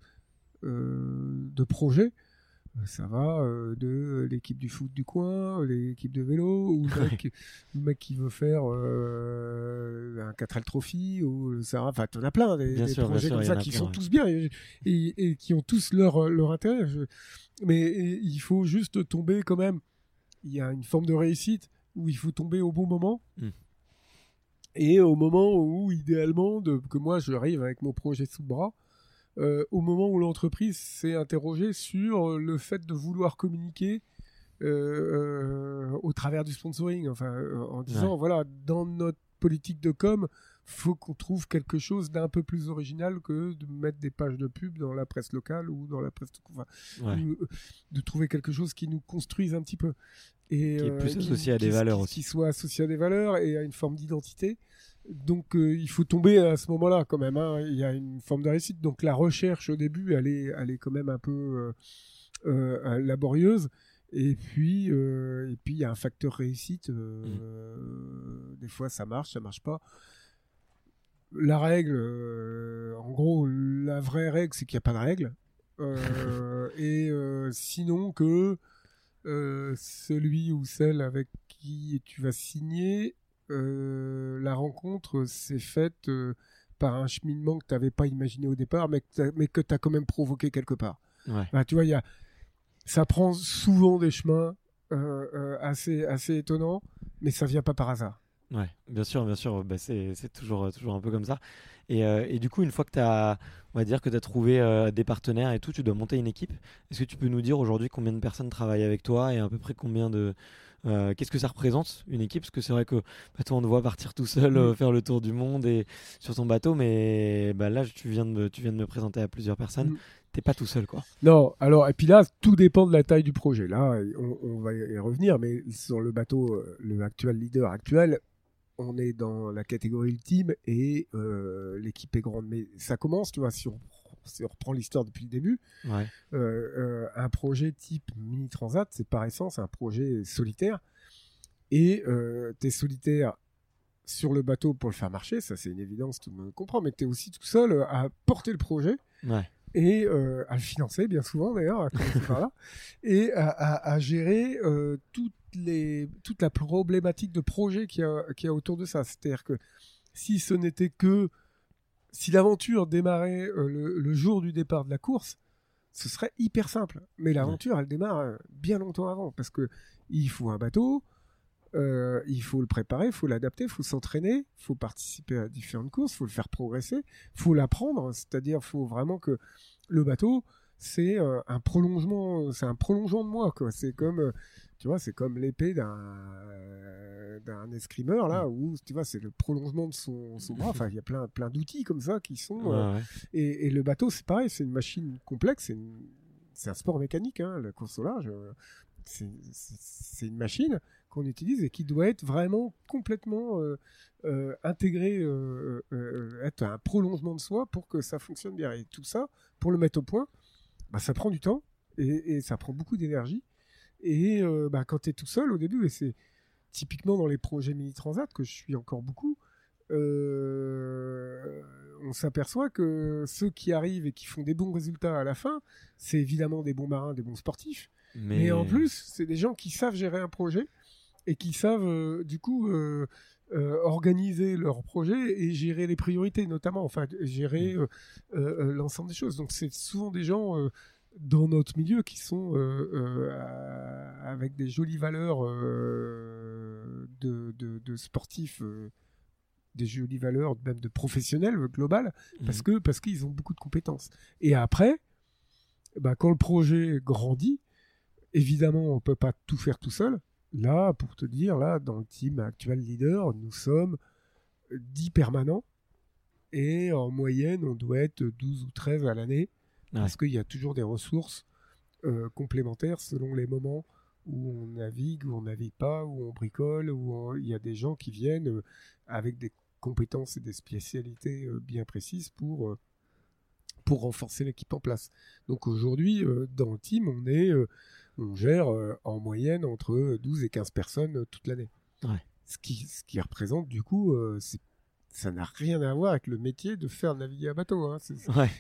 Speaker 2: de projets. Ça va de l'équipe du foot du coin, l'équipe de vélo, ou le mec, le mec qui veut faire un 4L Trophy, ou ça enfin, t'en as plein, des,
Speaker 1: sûr,
Speaker 2: projets
Speaker 1: sûr,
Speaker 2: comme ça qui
Speaker 1: plein,
Speaker 2: sont
Speaker 1: ouais.
Speaker 2: tous bien et, et- et qui ont tous leur, leur intérêt. Je- mais et il faut juste tomber quand même. Il y a une forme de réussite où il faut tomber au bon moment.
Speaker 1: Mm.
Speaker 2: Et au moment où, idéalement, de, que moi j'arrive avec mon projet sous le bras, euh, au moment où l'entreprise s'est interrogée sur le fait de vouloir communiquer euh, euh, au travers du sponsoring, enfin, euh, en disant voilà, dans notre politique de com, faut qu'on trouve quelque chose d'un peu plus original que de mettre des pages de pub dans la presse locale ou dans la presse, enfin,
Speaker 1: Ouais.
Speaker 2: ou, euh, de trouver quelque chose qui nous construise un petit peu et
Speaker 1: Qui est
Speaker 2: euh,
Speaker 1: plus associé à des valeurs
Speaker 2: qui-
Speaker 1: aussi.
Speaker 2: qui soit associé à des valeurs et à une forme d'identité. Donc euh, il faut tomber à ce moment-là quand même. hein. Il y a une forme de réussite. Donc la recherche au début, elle est, elle est quand même un peu euh, laborieuse. Et puis, euh, et puis il y a un facteur réussite. euh, Des fois, ça marche, ça marche pas. La règle, euh, en gros, la vraie règle, c'est qu'il n'y a pas de règle. Euh, et euh, sinon que celui ou celle avec qui tu vas signer, la rencontre s'est faite par un cheminement que tu n'avais pas imaginé au départ, mais que tu as quand même provoqué quelque part.
Speaker 1: Ouais.
Speaker 2: Bah, tu vois, il y a, ça prend souvent des chemins assez, assez étonnants, mais ça vient pas par hasard.
Speaker 1: Ouais, bien sûr, bien sûr. Bah, c'est toujours, toujours un peu comme ça. Et, et, du coup, une fois que tu as, on va dire que tu as trouvé des partenaires et tout, tu dois monter une équipe. Est-ce que tu peux nous dire aujourd'hui combien de personnes travaillent avec toi et à peu près combien de, euh, qu'est-ce que ça représente une équipe? Parce que c'est vrai que bah, toi, on te voit partir tout seul, mm. euh, faire le tour du monde et sur ton bateau, mais bah, là, tu viens, de me, tu viens de me présenter à plusieurs personnes. Mm. T'es pas tout seul, quoi.
Speaker 2: Non, alors, et puis là, tout dépend de la taille du projet. Là, on, va y revenir, mais sur le bateau, euh, le actuel leader actuel, on est dans la catégorie ultime et l'équipe est grande. Mais ça commence, tu vois, si on si on reprend l'histoire depuis le début, euh, euh, un projet type Mini Transat, c'est par essence un projet solitaire. Et euh, tu es solitaire sur le bateau pour le faire marcher, ça c'est une évidence, tout le monde comprend, mais tu es aussi tout seul à porter le projet. Et à le financer, bien souvent d'ailleurs, à par là, et à, gérer toutes les, toute la problématique de projet qu'il y, a autour de ça. C'est-à-dire que si ce n'était que si l'aventure démarrait euh, le, jour du départ de la course, ce serait hyper simple. Mais l'aventure, elle démarre euh, bien longtemps avant, parce que il faut un bateau, euh, il faut le préparer, il faut l'adapter, il faut s'entraîner, il faut participer à différentes courses, il faut le faire progresser, il faut l'apprendre, c'est-à-dire il faut vraiment que le bateau, c'est un prolongement, c'est un prolongement de moi, quoi. C'est comme, tu vois, c'est comme l'épée d'un d'un escrimeur là, mm. où tu vois, c'est le prolongement de son, bras. Enfin, il y a plein, plein d'outils comme ça qui sont. Euh, et, le bateau, c'est pareil, c'est une machine complexe, c'est un sport mécanique, hein, la course au large. Euh, c'est une machine qu'on utilise et qui doit être vraiment complètement euh, intégrée, être un prolongement de soi pour que ça fonctionne bien. Et tout ça, pour le mettre au point, bah, ça prend du temps et, ça prend beaucoup d'énergie. Et bah, quand tu es tout seul au début, et c'est typiquement dans les projets mini transat que je suis encore beaucoup, euh, on s'aperçoit que ceux qui arrivent et qui font des bons résultats à la fin, c'est évidemment des bons marins, des bons sportifs. Mais, en plus, c'est des gens qui savent gérer un projet et qui savent euh, du coup euh, organiser leur projet et gérer les priorités, notamment, enfin gérer mm. l'ensemble des choses. Donc c'est souvent des gens dans notre milieu qui sont euh, euh, avec des jolies valeurs euh, de, sportifs des jolies valeurs même de professionnels global parce mhm. que parce qu'ils ont beaucoup de compétences et après bah, quand le projet grandit évidemment on peut pas tout faire tout seul là pour te dire là dans le team actuel leader nous sommes 10 permanents. Et en moyenne on doit être 12 ou 13 à l'année. Parce qu'il y a toujours des ressources euh, complémentaires selon les moments où on navigue, où on navigue pas, où on bricole, où il y a des gens qui viennent euh, avec des compétences et des spécialités euh, bien précises pour, pour renforcer l'équipe en place. Donc aujourd'hui, dans le team, on, est, on gère en moyenne entre 12 et 15 personnes toute l'année. Ce, qui, ce qui représente du coup, c'est ça n'a rien à voir avec le métier de faire naviguer un bateau. Hein,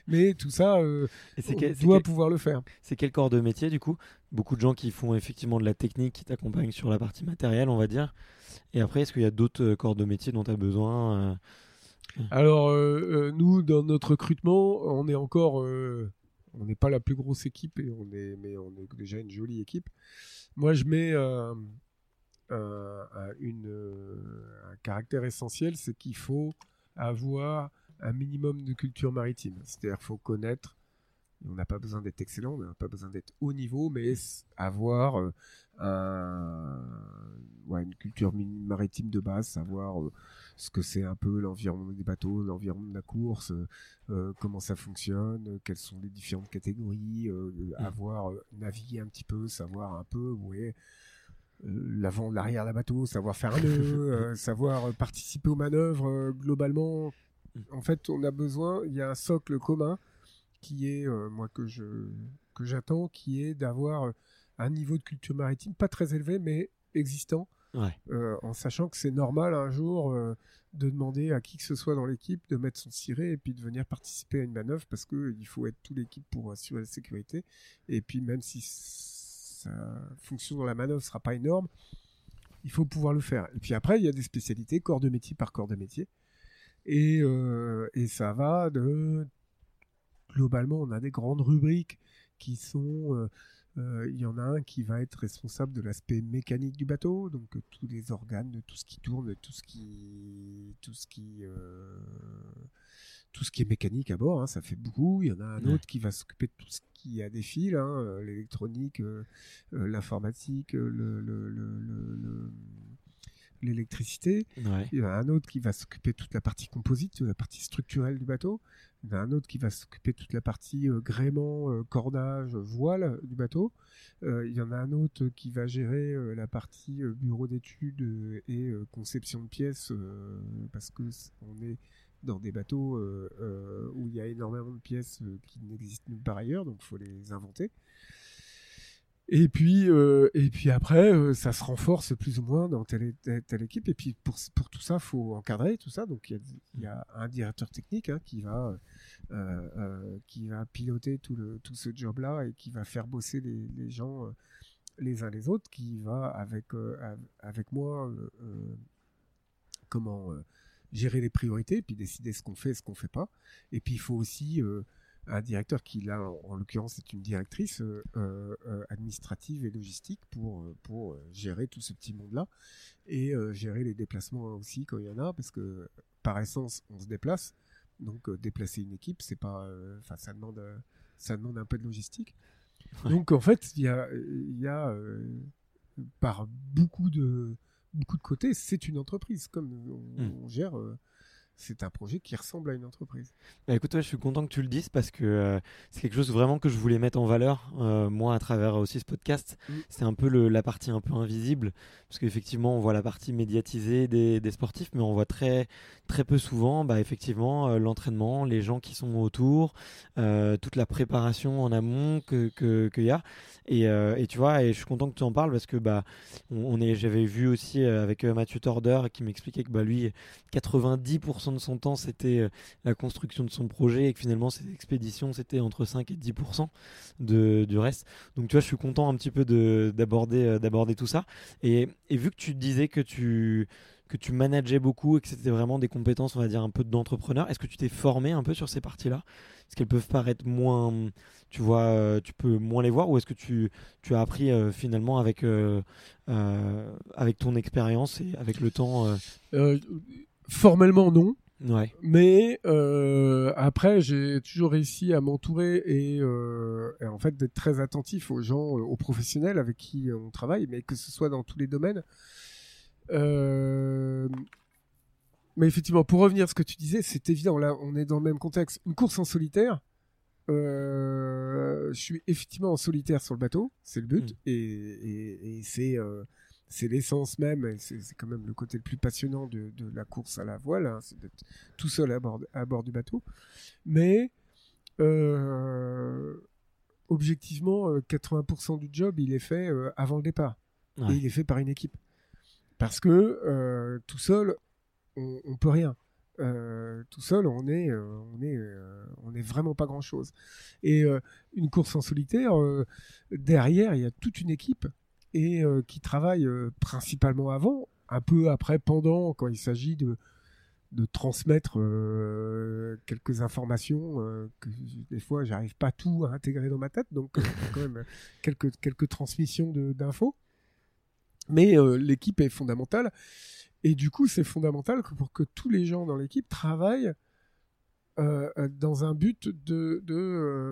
Speaker 2: Mais tout ça, euh, on doit pouvoir le faire.
Speaker 1: C'est quel corps de métier du coup? Beaucoup de gens qui font effectivement de la technique, qui t'accompagnent sur la partie matérielle, on va dire. Et après, est-ce qu'il y a d'autres euh, corps de métier dont tu as besoin euh?
Speaker 2: Alors, nous, dans notre recrutement, on est encore... on n'est pas la plus grosse équipe, et on est, mais on est déjà une jolie équipe. Moi, je mets une, euh, un caractère essentiel, c'est qu'il faut avoir un minimum de culture maritime. C'est-à-dire qu'il faut connaître, on n'a pas besoin d'être excellent, on n'a pas besoin d'être haut niveau, mais avoir euh, un, une culture maritime de base, savoir euh, ce que c'est un peu l'environnement des bateaux, l'environnement de la course, comment ça fonctionne, quelles sont les différentes catégories, mmh. avoir navigué un petit peu, savoir un peu où est l'avant, l'arrière de la bateau, savoir faire un nœud, euh, savoir participer aux manœuvres euh, globalement. En fait, on a besoin, il y a un socle commun qui est, euh, moi, que je que j'attends, qui est d'avoir un niveau de culture maritime pas très élevé, mais existant. En sachant que c'est normal un jour de demander à qui que ce soit dans l'équipe de mettre son ciré et puis de venir participer à une manœuvre parce qu'il faut être tout l'équipe pour assurer la sécurité. Et puis même si fonction dans la manœuvre sera pas énorme, il faut pouvoir le faire. Et puis après, il y a des spécialités, corps de métier par corps de métier. Et, euh, et ça va de... Globalement, on a des grandes rubriques qui sont... Euh, il y en a un qui va être responsable de l'aspect mécanique du bateau, donc euh, tous les organes, tout ce qui tourne, tout ce qui, tout ce qui, euh, tout ce qui est mécanique à bord. Hein, ça fait beaucoup. Il y en a un
Speaker 1: Ouais.
Speaker 2: autre qui va s'occuper de tout ce qui a des fils, hein, l'électronique, l'informatique, le- le- le- le- le- l'électricité.
Speaker 1: Ouais.
Speaker 2: Il y en a un autre qui va s'occuper de toute la partie composite, de la partie structurelle du bateau. Il y en a un autre qui va s'occuper de toute la partie euh, gréement, euh, cordage, voile du bateau. Euh, il y en a un autre qui va gérer euh, la partie euh, bureau d'études euh, et euh, conception de pièces, euh, parce que on est dans des bateaux euh, euh, où il y a énormément de pièces euh, qui n'existent nulle part ailleurs, donc il faut les inventer. Et puis, euh, et puis après, euh, ça se renforce plus ou moins dans telle, et équipe. Et puis pour, pour tout ça, faut encadrer tout ça. Donc il y a, il un directeur technique hein, qui va euh, qui va piloter tout le tout ce job-là et qui va faire bosser les, gens les uns les autres, qui va avec av- avec moi comment gérer les priorités, puis décider ce qu'on fait, ce qu'on fait pas. Et puis il faut aussi un directeur qui là en, en l'occurrence est une directrice euh, euh, euh, administrative et logistique pour pour gérer tout ce petit monde là et gérer les déplacements aussi quand il y en a parce que par essence on se déplace donc déplacer une équipe c'est pas enfin ça demande ça demande un peu de logistique
Speaker 1: Ouais.
Speaker 2: donc en fait il y a il y a par beaucoup de beaucoup de côtés c'est une entreprise comme on,
Speaker 1: Hmm.
Speaker 2: on gère c'est un projet qui ressemble à une entreprise
Speaker 1: Bah, écoute, ouais, je suis content que tu le dises parce que euh, c'est quelque chose vraiment que je voulais mettre en valeur, euh, moi, à travers aussi ce podcast.
Speaker 2: Mm.
Speaker 1: C'est un peu le- la partie un peu invisible, parce qu'effectivement, on voit la partie médiatisée des, des sportifs, mais on voit très, très peu souvent, bah, effectivement, euh, l'entraînement, les gens qui sont autour, toute la préparation en amont que que- qu'il y a. Et, et tu vois, et je suis content que tu en parles parce que bah, on, on est, j'avais vu aussi avec Mathieu Torder qui m'expliquait que bah, lui, 90% de son temps, c'était euh, la construction de son projet et que finalement ces expéditions c'était entre 5 et 10% de, du reste. Donc tu vois, je suis content un petit peu euh, d'aborder tout ça. Et, et vu que tu disais que tu que tu manageais beaucoup et que c'était vraiment des compétences, on va dire un peu d'entrepreneur, est-ce que tu t'es formé un peu sur ces parties-là? Est-ce qu'elles peuvent paraître moins, tu vois, euh, tu peux moins les voir ou est-ce que tu, tu as appris finalement avec avec ton expérience et avec le temps
Speaker 2: formellement non
Speaker 1: Ouais.
Speaker 2: Mais euh, après, j'ai toujours réussi à m'entourer et, euh, et en fait d'être très attentif aux gens, euh, aux professionnels avec qui on travaille, mais que ce soit dans tous les domaines. Euh, mais effectivement, pour revenir à ce que tu disais, c'est évident. Là, on est dans le même contexte. Une course en solitaire. je suis effectivement en solitaire sur le bateau, c'est le but,
Speaker 1: Mm.
Speaker 2: et, et, et c'est c'est l'essence même, c'est quand même le côté le plus passionnant de, de la course à la voile, hein, c'est d'être tout seul à bord, à bord du bateau. Mais euh, objectivement, euh, 80% du job, il est fait euh, avant le départ.
Speaker 1: Ouais.
Speaker 2: Et il est fait par une équipe. Parce que euh, tout seul, on, on peut rien. Euh, tout seul, on est, euh, on est, euh, on est vraiment pas grand chose. Et euh, une course en solitaire, euh, derrière, il y a toute une équipe et euh, qui travaille euh, principalement avant, un peu après, pendant, quand il s'agit de transmettre euh, quelques informations que des fois j'arrive pas tout à intégrer dans ma tête donc quand même quelques quelques transmissions d'infos. Mais l'équipe est fondamentale. Et du coup c'est fondamental pour que tous les gens dans l'équipe travaillent dans un but de,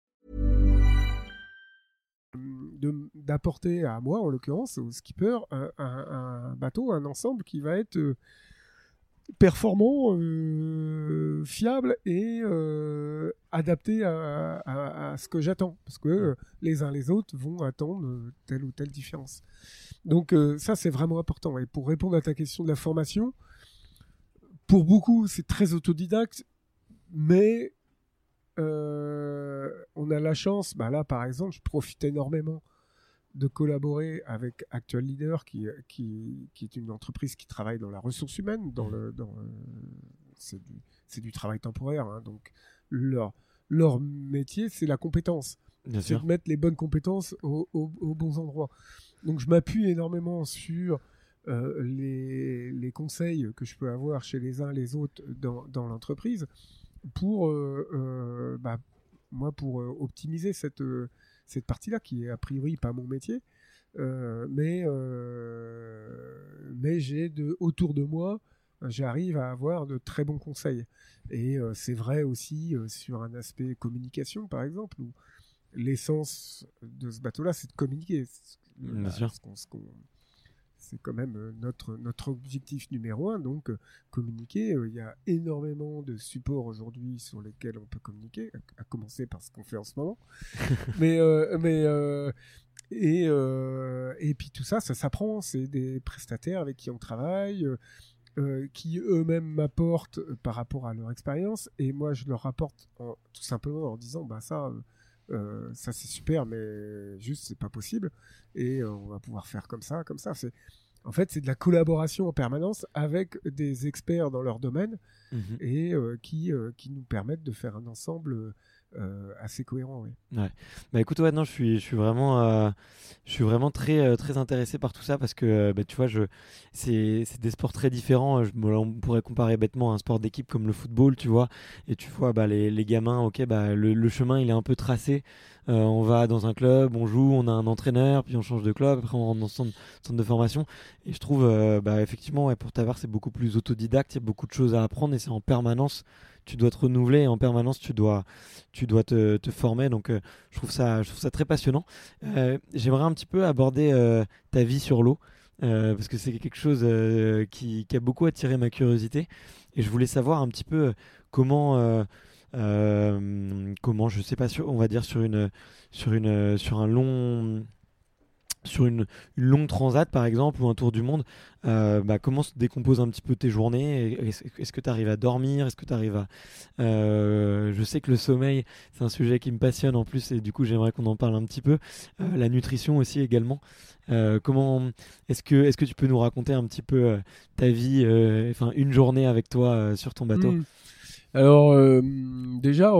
Speaker 2: D'apporter à moi, en l'occurrence, au skipper, un, un- un bateau, un ensemble qui va être euh, performant, euh, fiable et euh, adapté à, à- à ce que j'attends. Parce que euh, les uns les autres vont attendre telle ou telle différence. Donc ça, c'est vraiment important. Et pour répondre à ta question de la formation, pour beaucoup, c'est très autodidacte, mais on a la chance, bah là par exemple, je profite énormément de collaborer avec Actual Leader, qui, qui, qui, est une entreprise qui travaille dans la ressource humaine, dans le, dans, c'est du, du, travail temporaire, hein, donc leur, leur métier, c'est la compétence. C'est de mettre les bonnes compétences aux bons endroits. Donc je m'appuie énormément sur euh, les, les, conseils que je peux avoir chez les uns les autres dans, dans l'entreprise pour, euh, euh, bah, moi, pour optimiser cette, cette partie-là qui est a priori pas mon métier. mais mais j'ai de autour de moi j'arrive à avoir de très bons conseils et c'est vrai aussi sur un aspect communication par exemple où l'essence de ce bateau-là c'est de communiquer
Speaker 1: Bien sûr
Speaker 2: c'est quand même euh, notre, notre objectif numéro un. Donc, euh, communiquer. Euh, il y a énormément de supports aujourd'hui sur lesquels on peut communiquer, à, commencer par ce qu'on fait en ce moment. mais, mais et, et puis tout ça, ça s'apprend. C'est des prestataires avec qui on travaille. qui eux-mêmes m'apportent par rapport à leur expérience et moi je leur apporte tout simplement en disant bah ça ça c'est super mais juste c'est pas possible et on va pouvoir faire comme ça comme ça c'est en fait, c'est de la collaboration en permanence avec des experts dans leur domaine mhm. et euh, qui, euh, qui nous permettent de faire un ensemble euh, assez cohérent. Oui.
Speaker 1: Ouais. Bah écoute, ouais, non, je suis, je suis vraiment, je suis vraiment très, très intéressé par tout ça parce que, bah, tu vois, je, c'est, c'est des sports très différents. On pourrait comparer bêtement un sport d'équipe comme le football, tu vois, et tu vois, bah, les, les gamins, ok, bah, le, chemin, il est un peu tracé. Euh, on va dans un club, on joue, on a un entraîneur, puis on change de club, après on rentre dans le centre, de formation. Et je trouve, euh, bah, effectivement, ouais, pour t'avoir, c'est beaucoup plus autodidacte, il y a beaucoup de choses à apprendre et c'est en permanence tu dois te renouveler en permanence tu dois, tu dois te, former. Donc euh, je, trouve ça, je trouve ça très passionnant. J'aimerais un petit peu aborder ta vie sur l'eau. parce que c'est quelque chose qui, qui, a beaucoup attiré ma curiosité et je voulais savoir un petit peu comment euh, comment je sais pas sur, on va dire sur une sur une sur un long sur une, longue transat par exemple ou un tour du monde, euh, bah, comment se décompose un petit peu tes journées? Est-ce que tu arrives à dormir? Est-ce que tu arrives à... Euh, je sais que le sommeil, c'est un sujet qui me passionne en plus et du coup j'aimerais qu'on en parle un petit peu. la nutrition aussi également. comment est-ce que, est que tu peux nous raconter un petit peu ta vie, enfin une journée avec toi sur ton bateau? Mmh.
Speaker 2: Alors, euh, déjà,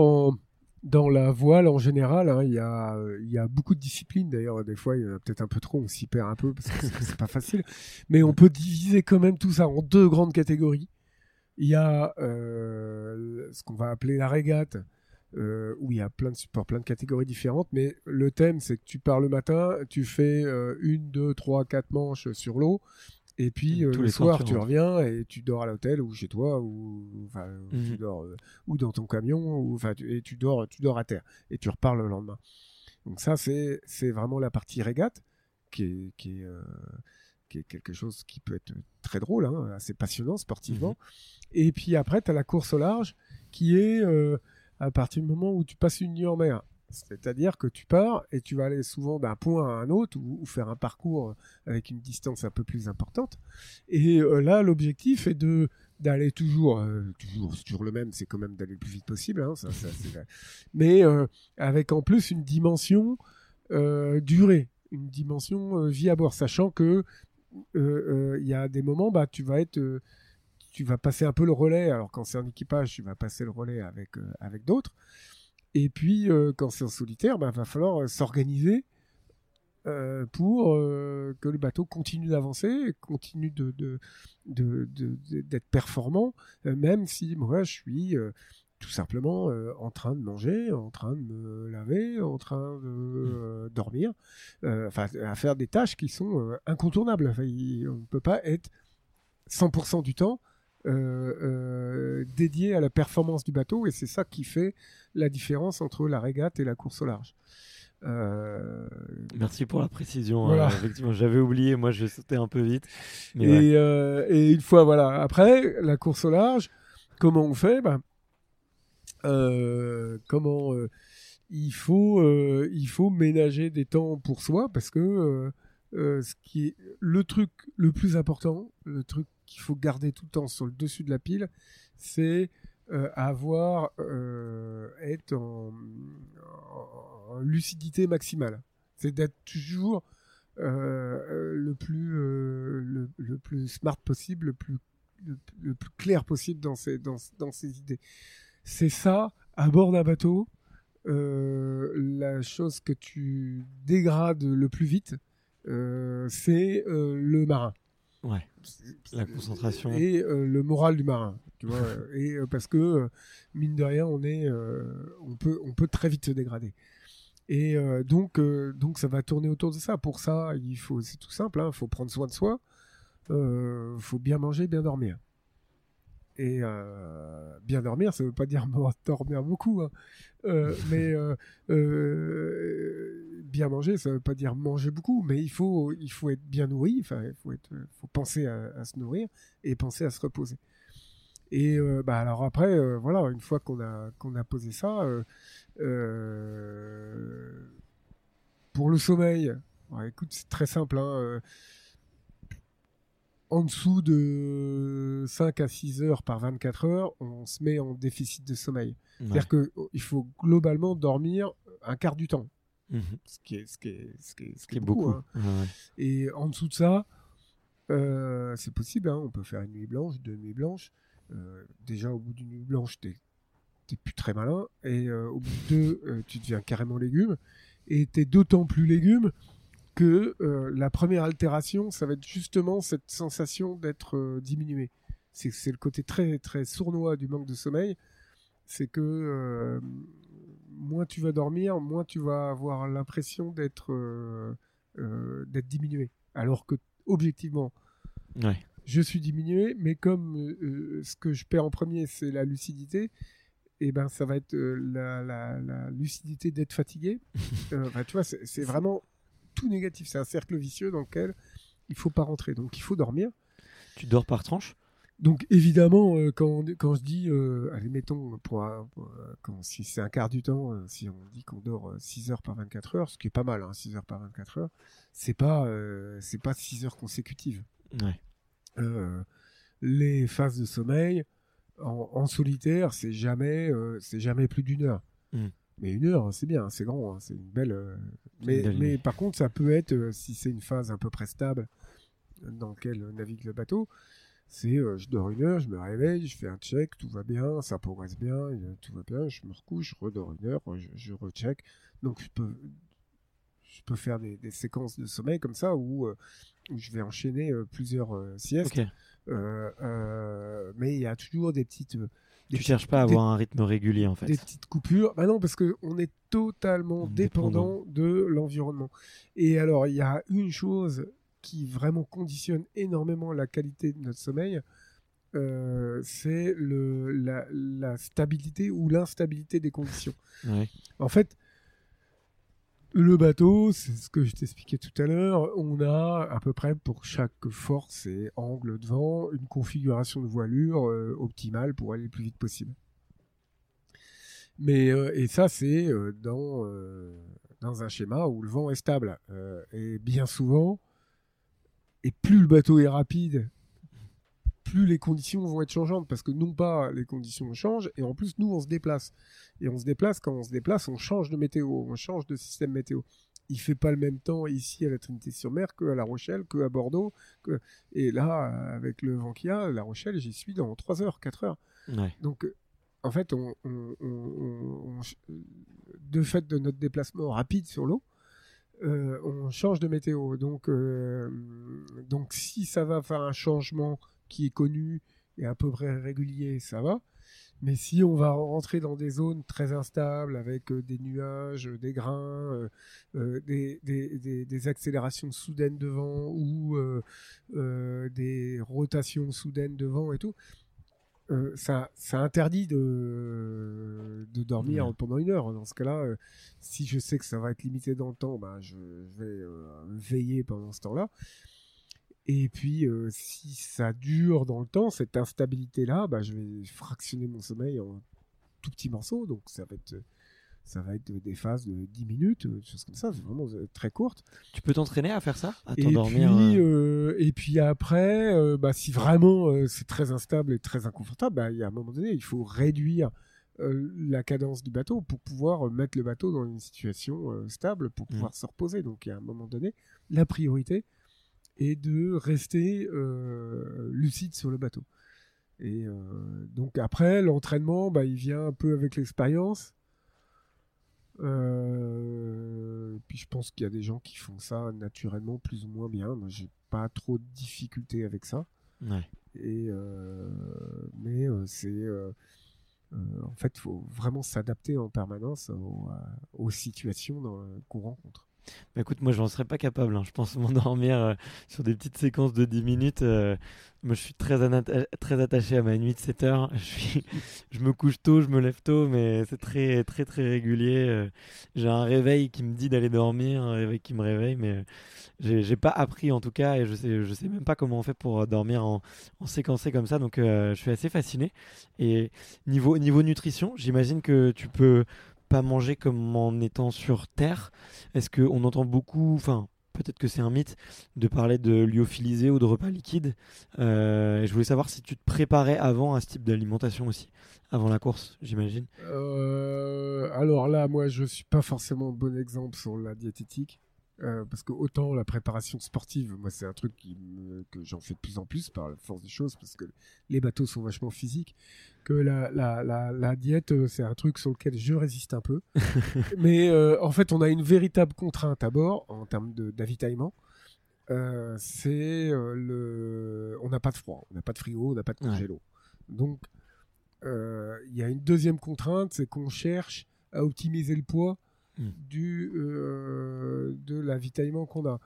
Speaker 2: dans la voile en général, hein, il y, a, beaucoup de disciplines. D'ailleurs, des fois, il y en a peut-être un peu trop, on s'y perd un peu parce que c'est pas facile. Mais on peut diviser quand même tout ça en deux grandes catégories. Il y a euh, ce qu'on va appeler la régate, euh, où il y a plein de supports, plein de catégories différentes. Mais le thème, c'est que tu pars le matin, tu fais une, deux, trois, quatre manches sur l'eau. Et puis euh, le soir, tu reviens et tu dors à l'hôtel ou chez toi ou, tu mhm. dors euh, ou dans ton camion ou enfin et tu dors tu dors à terre et tu repars le lendemain. Donc ça c'est c'est vraiment la partie régate qui est qui est, euh, qui est quelque chose qui peut être très drôle, hein, assez passionnant sportivement. Mhm. Et puis après tu as la course au large qui est à partir du moment où tu passes une nuit en mer. C'est-à-dire que tu pars et tu vas aller souvent d'un point à un autre ou, faire un parcours avec une distance un peu plus importante. Et euh, là, l'objectif est de d'aller toujours, euh, toujours, toujours le même, c'est quand même d'aller le plus vite possible. Hein, mais euh, avec en plus une dimension durée, une dimension vie à bord, sachant que il y a des moments, bah, tu vas être tu vas passer un peu le relais. Alors quand c'est en équipage, tu vas passer le relais avec avec d'autres. Et puis, euh, quand c'est en solitaire, il bah, va falloir euh, s'organiser euh, pour que le bateau continue d'avancer, continue de, d'être performant, même si moi je suis tout simplement en train de manger, en train de me laver, en train de dormir, à faire des tâches qui sont incontournables. on ne peut pas être 100% du temps dédié à la performance du bateau et c'est ça qui fait la différence entre la régate et la course au large.
Speaker 1: Euh, Merci pour la précision. effectivement, j'avais oublié. Moi, je sautais un peu vite.
Speaker 2: et, et, une fois, voilà. Après, la course au large, comment on fait? Ben, Comment il faut, il faut ménager des temps pour soi parce que ce qui est le truc le plus important, le truc qu'il faut garder tout le temps sur le dessus de la pile, c'est euh, avoir euh, être en, lucidité maximale. C'est d'être toujours euh, le plus le, plus smart possible, le plus le, plus clair possible dans ses dans, dans ses idées. C'est ça à bord d'un bateau. la chose que tu dégrades le plus vite, c'est le marin.
Speaker 1: Ouais. La concentration.
Speaker 2: et euh, le moral du marin tu vois et euh, parce que euh, mine de rien on est euh, on peut on peut très vite se dégrader et donc donc ça va tourner autour de ça pour ça il faut c'est tout simple il faut prendre soin de soi euh, faut bien manger bien dormir et euh, bien dormir ça veut pas dire dormir beaucoup hein. Euh, mais euh, bien manger ça veut pas dire manger beaucoup mais il faut il faut être bien nourri enfin il faut être faut penser à, à se nourrir et penser à se reposer et bah alors après voilà une fois qu'on a qu'on a posé ça pour le sommeil écoute c'est très simple hein, en dessous de 5 à 6 heures par 24 heures, on se met en déficit de sommeil.
Speaker 1: Ouais.
Speaker 2: C'est-à-dire qu'il faut globalement dormir un quart du temps,
Speaker 1: Mhm.
Speaker 2: ce qui est, ce qui est, ce qui est, ce
Speaker 1: Ce qui est beaucoup.
Speaker 2: hein.
Speaker 1: Ouais.
Speaker 2: Et en dessous de ça, euh, c'est possible, hein, on peut faire une nuit blanche, deux nuits blanches. Euh, déjà, au bout d'une nuit blanche, t'es plus très malin. Et euh, au bout de deux, tu deviens carrément légume. Et t'es d'autant plus légume que euh, la première altération, ça va être justement cette sensation d'être euh, diminué. C'est le côté très, très sournois du manque de sommeil. C'est que euh, moins tu vas dormir, moins tu vas avoir l'impression d'être d'être diminué. Alors que, objectivement,
Speaker 1: Ouais.
Speaker 2: je suis diminué, mais comme ce que je perds en premier, c'est la lucidité, et ben ça va être la, la- la lucidité d'être fatigué. Enfin, tu vois, c'est vraiment tout négatif. C'est un cercle vicieux dans lequel il faut pas rentrer. Donc il faut dormir.
Speaker 1: Tu dors par tranche?
Speaker 2: Donc évidemment, euh, quand, quand je dis, euh, allez mettons, pour, un- pour, euh, quand, si c'est un quart du temps, euh, si on dit qu'on dort euh, 6 heures par 24 heures, ce qui est pas mal, hein, 6 heures par 24 heures, c'est pas, euh, c'est pas 6 heures consécutives.
Speaker 1: Ouais.
Speaker 2: Euh, les phases de sommeil en, en solitaire, c'est jamais, euh, c'est jamais plus d'une heure.
Speaker 1: Mm.
Speaker 2: Mais une heure, c'est bien, c'est grand, hein, c'est une belle. Euh, mais, par contre, ça peut être, euh, si c'est une phase un peu près stable dans laquelle navigue le bateau, c'est euh, je dors une heure, je me réveille, je fais un check, tout va bien, ça progresse bien, euh, tout va bien, je me recouche, je redors une heure, je, je recheck. Donc je peux, je peux faire des, des séquences de sommeil comme ça où, euh, où je vais enchaîner euh, plusieurs euh, siestes. Euh, euh, mais il y a toujours des petites. Euh, des
Speaker 1: Tu cherches pas à
Speaker 2: des-
Speaker 1: avoir un rythme régulier en fait.
Speaker 2: des petites coupures. Bah non, parce que on est totalement
Speaker 1: Dépendant.
Speaker 2: dépendant de l'environnement. Et alors, il y a une chose qui vraiment conditionne énormément la qualité de notre sommeil, euh, c'est la, la stabilité ou l'instabilité des conditions.
Speaker 1: Ouais.
Speaker 2: En fait, le bateau, c'est ce que je t'expliquais tout à l'heure, on a à peu près pour chaque force et angle de vent une configuration de voilure euh, optimale pour aller le plus vite possible. Mais euh, et ça c'est euh, dans dans un schéma où le vent est stable et bien souvent et plus le bateau est rapide plus les conditions vont être changeantes parce que non pas les conditions changent et en plus nous on se déplace et on se déplace quand on se déplace on change de météo on change de système météo il fait pas le même temps ici à la Trinité-sur-Mer que à La Rochelle que à Bordeaux que... et là avec le vent qu'il y a La Rochelle j'y suis dans 3 heures 4 heures
Speaker 1: Ouais.
Speaker 2: donc, en fait, on, on- on- on- de fait de notre déplacement rapide sur l'eau, euh, on change de météo. Donc, euh, donc, si ça va faire un changement qui est connu et à peu près régulier, ça va. Mais si on va rentrer dans des zones très instables avec euh, des nuages, euh, des grains, euh, des, des- des- des accélérations soudaines de vent ou euh, euh, des rotations soudaines de vent et tout, ça, ça interdit de, de dormir
Speaker 1: Ouais.
Speaker 2: pendant une heure. Dans ce cas-là, si je sais que ça va être limité dans le temps, bah, je, je vais veiller pendant ce temps-là. Et puis, euh, si ça dure dans le temps, cette instabilité-là, bah, je vais fractionner mon sommeil en tout petits morceaux. Donc, ça va être ça va être des phases de 10 minutes, des choses comme ça, c'est vraiment très courte.
Speaker 1: Tu peux t'entraîner à faire ça À
Speaker 2: Et
Speaker 1: t'endormir
Speaker 2: puis,
Speaker 1: euh,
Speaker 2: euh, et puis après, euh, bah, si vraiment euh, c'est très instable et très inconfortable, bah, il y a un moment donné, il faut réduire euh, la cadence du bateau pour pouvoir euh, mettre le bateau dans une situation euh, stable pour pouvoir se reposer. Donc, il y a un moment donné, la priorité est de rester euh, lucide sur le bateau. Et euh, donc après, l'entraînement, bah, il vient un peu avec l'expérience. Euh, puis je pense qu'il y a des gens qui font ça naturellement plus ou moins bien. Moi, j'ai pas trop de difficultés avec ça.
Speaker 1: ouais.
Speaker 2: Et euh, mais euh, c'est en fait, faut vraiment s'adapter en permanence aux, aux situations dans- qu'on rencontre.
Speaker 1: Bah, écoute, moi, je n'en serais pas capable. hein. Je pense m'endormir euh, sur des petites séquences de 10 minutes. euh, moi, je suis très, anata- très attaché à ma nuit de 7 heures. Je, me couche tôt, je me lève tôt, mais c'est très, très, très régulier. euh. J'ai un réveil qui me dit d'aller dormir, un réveil qui me réveille, mais euh, j'ai j'ai pas appris en tout cas, et je sais, je sais même pas comment on fait pour euh, dormir en, en séquencé comme ça. Donc, euh, je suis assez fasciné. Et niveau, niveau nutrition, j'imagine que tu peux pas manger comme en étant sur Terre. Est-ce qu'on entend beaucoup, enfin peut-être que c'est un mythe, de parler de lyophilisé ou de repas liquides Euh, Je voulais savoir si tu te préparais avant à ce type d'alimentation aussi, avant la course, j'imagine.
Speaker 2: Euh, alors là, moi, je suis pas forcément un bon exemple sur la diététique. Euh, parce que autant la préparation sportive, moi c'est un truc qui me- que j'en fais de plus en plus par la force des choses, parce que les bateaux sont vachement physiques, que la, la, la, la diète, euh, c'est un truc sur lequel je résiste un peu. Mais euh, en fait, on a une véritable contrainte à bord en termes d'avitaillement. Euh, c'est le, on n'a pas de froid, on n'a pas de frigo, on n'a pas de
Speaker 1: Ouais.
Speaker 2: congélo. Donc, il y a une deuxième contrainte, c'est qu'on cherche à optimiser le poids
Speaker 1: Mm.
Speaker 2: du euh, de l'avitaillement qu'on a.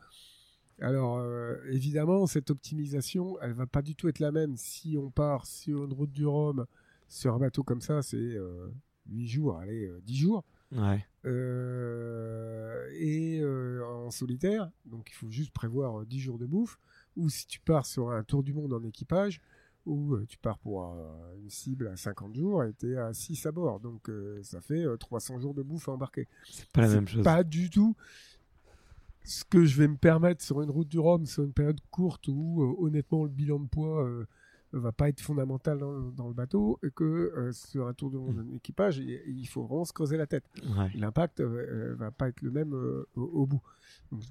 Speaker 2: Alors, euh, évidemment, cette optimisation, elle va pas du tout être la même si on part sur une route du Rhum, sur un bateau comme ça, c'est euh, 8 jours, allez, euh, 10 jours.
Speaker 1: Ouais.
Speaker 2: Euh, et euh, en solitaire, donc il faut juste prévoir euh, 10 jours de bouffe, ou si tu pars sur un tour du monde en équipage, ou euh, tu pars pour euh, une cible à 50 jours et tu es à 6 à bord, donc euh, ça fait euh, 300 jours de bouffe à embarquer.
Speaker 1: C'est pas la même chose.
Speaker 2: Pas du tout ce que je vais me permettre sur une route du Rhum, sur une période courte où honnêtement le bilan de poids euh, va pas être fondamental dans, le- dans le bateau, et que euh, sur un tour du monde équipage, il, il faut vraiment se creuser la tête
Speaker 1: Ouais.
Speaker 2: l'impact euh, va pas être le même euh, au, au bout. Donc,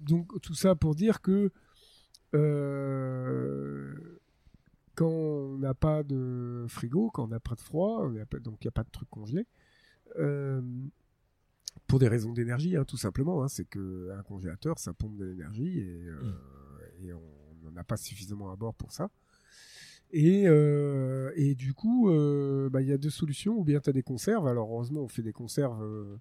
Speaker 2: donc, tout ça pour dire que quand on n'a pas de frigo, quand on n'a pas de froid, pas- donc il n'y a pas de truc congelé, euh, pour des raisons d'énergie, hein, tout simplement, hein, c'est que un congélateur, ça pompe de l'énergie et, euh, et on n'en a pas suffisamment à bord pour ça. Et, euh, et du coup, bah, il y a deux solutions. Ou bien tu as des conserves. Alors, heureusement, on fait des conserves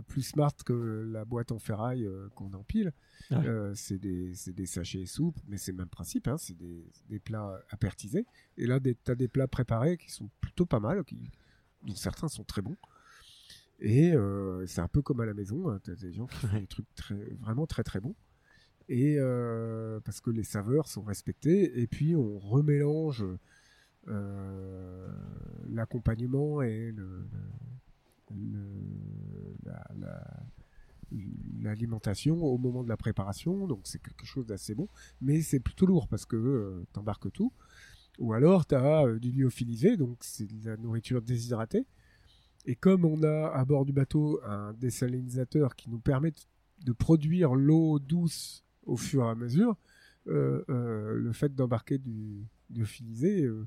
Speaker 2: plus smart que la boîte en ferraille euh, qu'on empile.
Speaker 1: Ouais.
Speaker 2: Euh, c'est des, sachets souples, mais c'est le même principe. Hein, c'est des, des plats apertisés. Et là, tu as des plats préparés qui sont plutôt pas mal, qui, dont certains sont très bons. Et euh, c'est un peu comme à la maison. Tu as des gens qui font des trucs très, vraiment très très bons. Et parce que les saveurs sont respectées. Et puis, on remélange l'accompagnement et le, le- la- l'alimentation au moment de la préparation. Donc, c'est quelque chose d'assez bon. Mais c'est plutôt lourd parce que euh, t'embarques tout. Ou alors, tu as du lyophilisé, donc c'est de la nourriture déshydratée. Et comme on a à bord du bateau un désalinisateur qui nous permet de- produire l'eau douce au fur et à mesure, euh, euh, le fait d'embarquer du lyophilisé euh,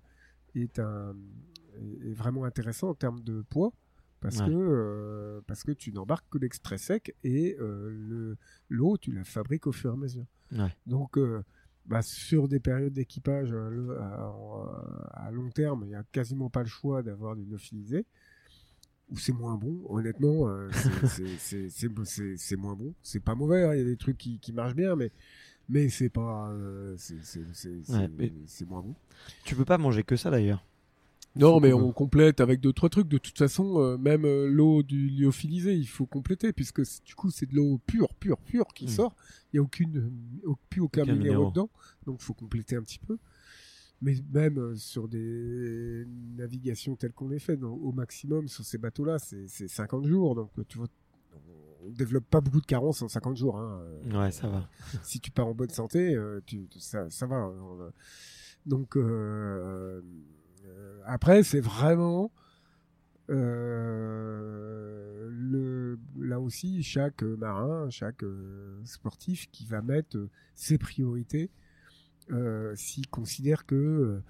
Speaker 2: est, un, est vraiment intéressant en termes de poids. Parce,
Speaker 1: Ouais.
Speaker 2: que, euh, parce que tu n'embarques que l'extrait sec et euh, le- l'eau, tu la fabriques au fur et à mesure.
Speaker 1: Ouais.
Speaker 2: Donc, euh, bah, sur des périodes d'équipage à, à long terme, il n'y a quasiment pas le choix d'avoir du lyophilisé. Ou c'est moins bon, honnêtement, c'est- moins bon. C'est pas mauvais, hein, il y a des trucs qui, qui marchent bien, mais, mais c'est pas. c'est
Speaker 1: Ouais, mais-
Speaker 2: moins bon.
Speaker 1: Tu peux pas manger que ça d'ailleurs.
Speaker 2: Non, mais on complète avec d'autres trucs. De toute façon, euh, même euh, l'eau du lyophilisé, il faut compléter, puisque du coup, c'est de l'eau pure, pure, pure qui
Speaker 1: Mm.
Speaker 2: sort. Il n'y a aucune, au- plus aucun,
Speaker 1: Aucun
Speaker 2: minéraux dedans. Donc, il faut compléter un petit peu. mais même euh, sur des navigations telles qu'on les fait, donc, au maximum sur ces bateaux-là, c'est 50 jours. Donc, tu vois, on développe pas beaucoup de carences en 50 jours. Hein.
Speaker 1: Ouais, ça va.
Speaker 2: si tu pars en bonne santé, tu, ça, ça va. Hein. Donc, après, c'est vraiment euh, le, là aussi chaque marin, chaque euh, sportif qui va mettre ses priorités euh, s'il considère que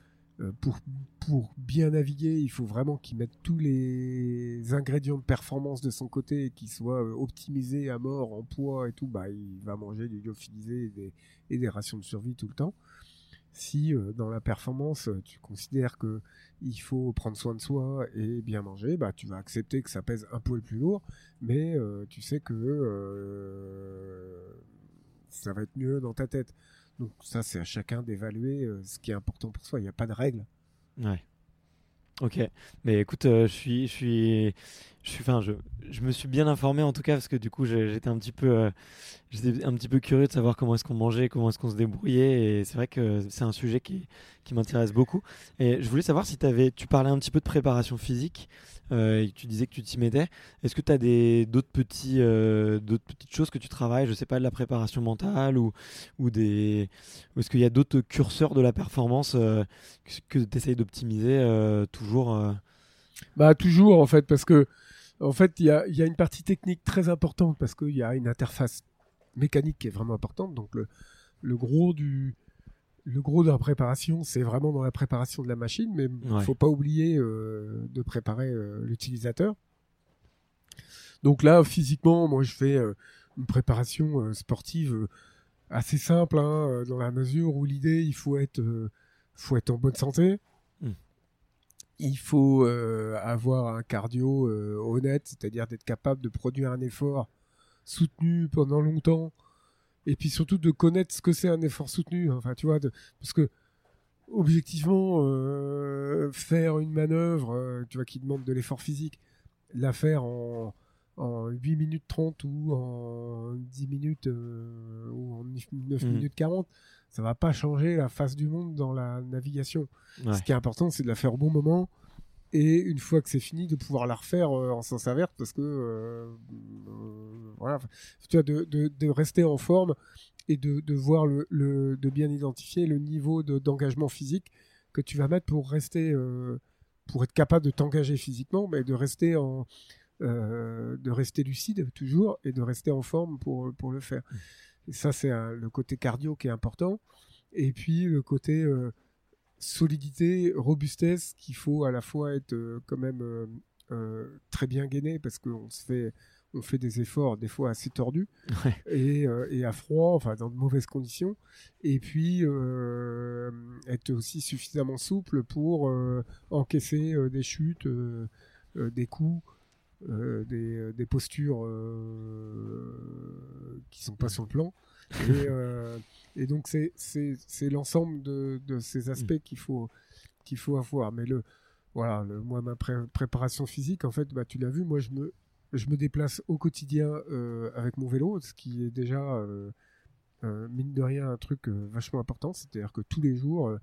Speaker 2: pour, pour bien naviguer, il faut vraiment qu'il mette tous les ingrédients de performance de son côté et qu'il soit optimisé à mort en poids et tout, bah, il va manger du lyophilisé et des, et des rations de survie tout le temps si euh, dans la performance euh, tu considères que il faut prendre soin de soi et bien manger, bah tu vas accepter que ça pèse un poil plus lourd, mais euh, tu sais que ça va être mieux dans ta tête. Donc ça c'est à chacun d'évaluer ce qui est important pour soi. Il n'y a pas de règle.
Speaker 1: Ouais. Ok, mais écoute, je suis, je suis, je suis, enfin, je, me suis bien informé en tout cas parce que du coup, j'étais un petit peu, j'étais un petit peu curieux de savoir comment est-ce qu'on mangeait, comment est-ce qu'on se débrouillait, et c'est vrai que c'est un sujet qui, m'intéresse beaucoup. Et je voulais savoir si avais, tu parlais un petit peu de préparation physique, euh, et tu disais que tu t'y mettais. Est-ce que tu as d'autres petits, euh, d'autres petites choses que tu travailles, je sais pas, de la préparation mentale ou, ou des, est-ce qu'il y a d'autres curseurs de la performance euh, que, tu essayes d'optimiser toujours
Speaker 2: Bah toujours en fait, parce que en fait il y a, y a une partie technique très importante parce qu'il y a une interface mécanique qui est vraiment importante. Donc le, le gros du le gros de la préparation, c'est vraiment dans la préparation de la machine, mais il ne faut pas oublier euh, de préparer euh, l'utilisateur. Donc là, physiquement, moi, je fais euh, une préparation sportive assez simple, hein, dans la mesure où l'idée, il faut être, faut être en bonne santé. Il faut avoir un cardio honnête, c'est-à-dire d'être capable de produire un effort soutenu pendant longtemps et puis surtout de connaître ce que c'est un effort soutenu enfin tu vois de, parce que objectivement euh, faire une manœuvre euh, tu vois qui demande de l'effort physique la faire en en 8 minutes 30 ou en 10 minutes euh, ou en 9 mmh. minutes 40 ça va pas changer la face du monde dans la navigation. Ce qui est important c'est de la faire au bon moment et une fois que c'est fini de pouvoir la refaire euh, en sens inverse parce que euh, euh, voilà. Tu vois de, de, de, rester en forme et de, de voir le, le, de bien identifier le niveau d'engagement physique que tu vas mettre pour rester pour être capable de t'engager physiquement mais de rester en de rester lucide toujours et de rester en forme pour pour le faire. Et ça c'est le côté cardio qui est important. Et puis le côté solidité, robustesse qu'il faut à la fois être euh, quand même euh, euh, très bien gainé parce qu'on se fait on fait des efforts des fois assez tordus. Et, et, à froid, enfin dans de mauvaises conditions, et puis être aussi suffisamment souple pour encaisser des chutes, des coups, des, des, postures qui sont pas sur le plan. Et, et donc c'est c'est l'ensemble de, de, ces aspects mm. qu'il faut qu'il faut avoir. Mais le voilà, le, moi ma préparation physique, en fait, bah tu l'as vu, moi je me je me déplace au quotidien euh, avec mon vélo, ce qui est déjà euh, euh, mine de rien un truc vachement important. C'est-à-dire que tous les jours,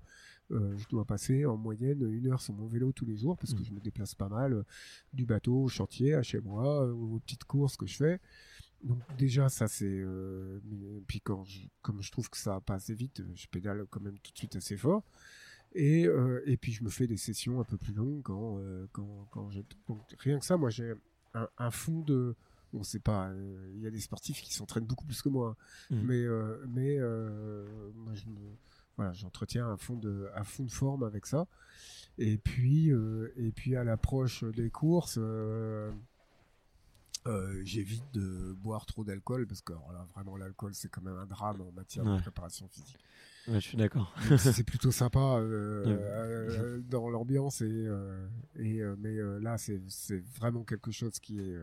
Speaker 2: je dois passer en moyenne une heure sur mon vélo tous les jours parce que mm. je me déplace pas mal du bateau au chantier à chez moi, aux petites courses que je fais. Donc déjà ça c'est euh, puis quand je, comme je trouve que ça passe assez vite, je pédale quand même tout de suite assez fort. Et, euh, et puis je me fais des sessions un peu plus longues quand euh, quand, quand j'ai rien que ça moi j'ai un, un, fond de bon c'est pas il y a des sportifs qui s'entraînent beaucoup plus que moi hein. mmh. mais mais moi je me voilà j'entretiens un fond de un fond de forme avec ça et puis et puis à l'approche des courses euh, j'évite de boire trop d'alcool parce que là, vraiment l'alcool c'est quand même un drame en matière de préparation physique.
Speaker 1: Ouais, je suis d'accord.
Speaker 2: c'est plutôt sympa euh, euh, dans l'ambiance et, et mais là c'est c'est vraiment quelque chose qui est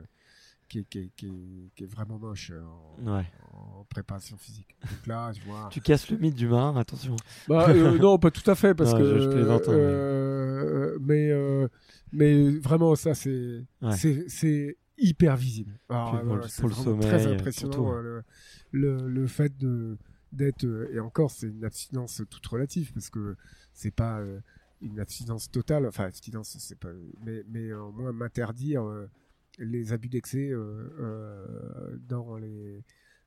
Speaker 2: qui est, qui est, qui est, qui est vraiment moche en, ouais. en, préparation physique. Donc là, je vois.
Speaker 1: Tu casses le mythe du marin, attention.
Speaker 2: Bah, non, pas tout à fait, parce que. Je, plaisante. Hein, mais mais vraiment, ça, c'est c'est hyper visible. Alors,
Speaker 1: pour, le, sommeil,
Speaker 2: très impressionnant le, le, le, fait de d'être et encore c'est une abstinence toute relative parce que c'est pas une abstinence totale, enfin abstinence c'est pas, mais mais au moins m'interdire les abus d'excès dans les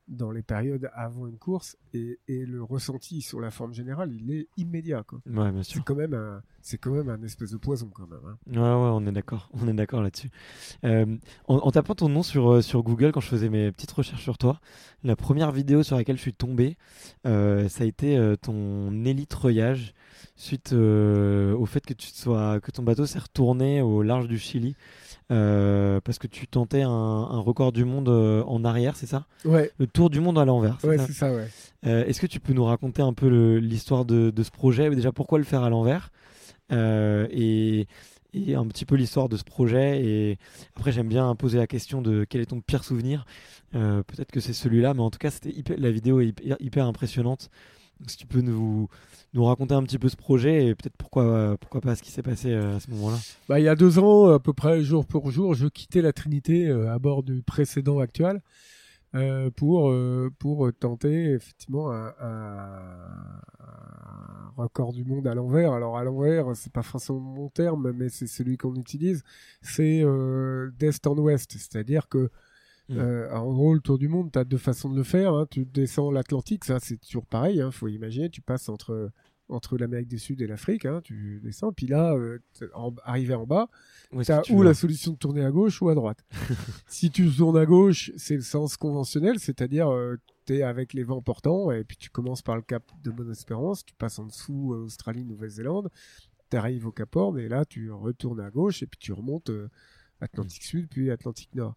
Speaker 2: dans les périodes avant une course et, et, le ressenti sur la forme générale il est immédiat quoi.
Speaker 1: Ouais, bien sûr.
Speaker 2: C'est quand même un c'est quand même un espèce de poison quand même. Hein.
Speaker 1: Ouais ouais on est d'accord on est d'accord là-dessus. Euh, en, tapant ton nom sur euh, sur Google quand je faisais mes petites recherches sur toi, la première vidéo sur laquelle je suis tombé, euh, ça a été euh, ton élitreuillage suite au fait que tu sois que ton bateau s'est retourné au large du Chili. Euh, parce que tu tentais un, record du monde euh, en arrière, c'est ça?
Speaker 2: Ouais.
Speaker 1: Le tour du monde à l'envers.
Speaker 2: Ouais, c'est ça, ouais.
Speaker 1: Euh, est-ce que tu peux nous raconter un peu l'histoire de, ce projet? Déjà, pourquoi le faire à l'envers? Et, un petit peu l'histoire de ce projet. Et après, j'aime bien poser la question de quel est ton pire souvenir. Peut-être que c'est celui-là, mais en tout cas, c'était la vidéo est hyper impressionnante. Donc, si tu peux nous, nous raconter un petit peu ce projet et peut-être pourquoi, pourquoi pas ce qui s'est passé euh, à ce moment-là
Speaker 2: bah, Il y a deux ans, à peu près jour pour jour, je quittais la Trinité euh, à bord du précédent actuel euh, pour, pour tenter effectivement un, record du monde à l'envers. Alors à l'envers, c'est pas forcément mon terme, mais c'est celui qu'on utilise. C'est d'est en ouest, c'est-à-dire que Hmm. en gros, le tour du monde, tu as deux façons de le faire. Hein. Tu descends l'Atlantique, ça c'est toujours pareil. Il hein. faut imaginer, tu passes entre entre l'Amérique du Sud et l'Afrique, hein, tu descends, puis là, euh, arrivé en bas, tu as ou la solution de tourner à gauche ou à droite. si tu tournes à gauche, c'est le sens conventionnel, c'est-à-dire euh, tu es avec les vents portants, et puis tu commences par le cap de Bonne-Espérance, tu passes en dessous euh, Australie, Nouvelle-Zélande, tu arrives au Cap Horn, et là tu retournes à gauche, et puis tu remontes Atlantique Sud, puis Atlantique Nord.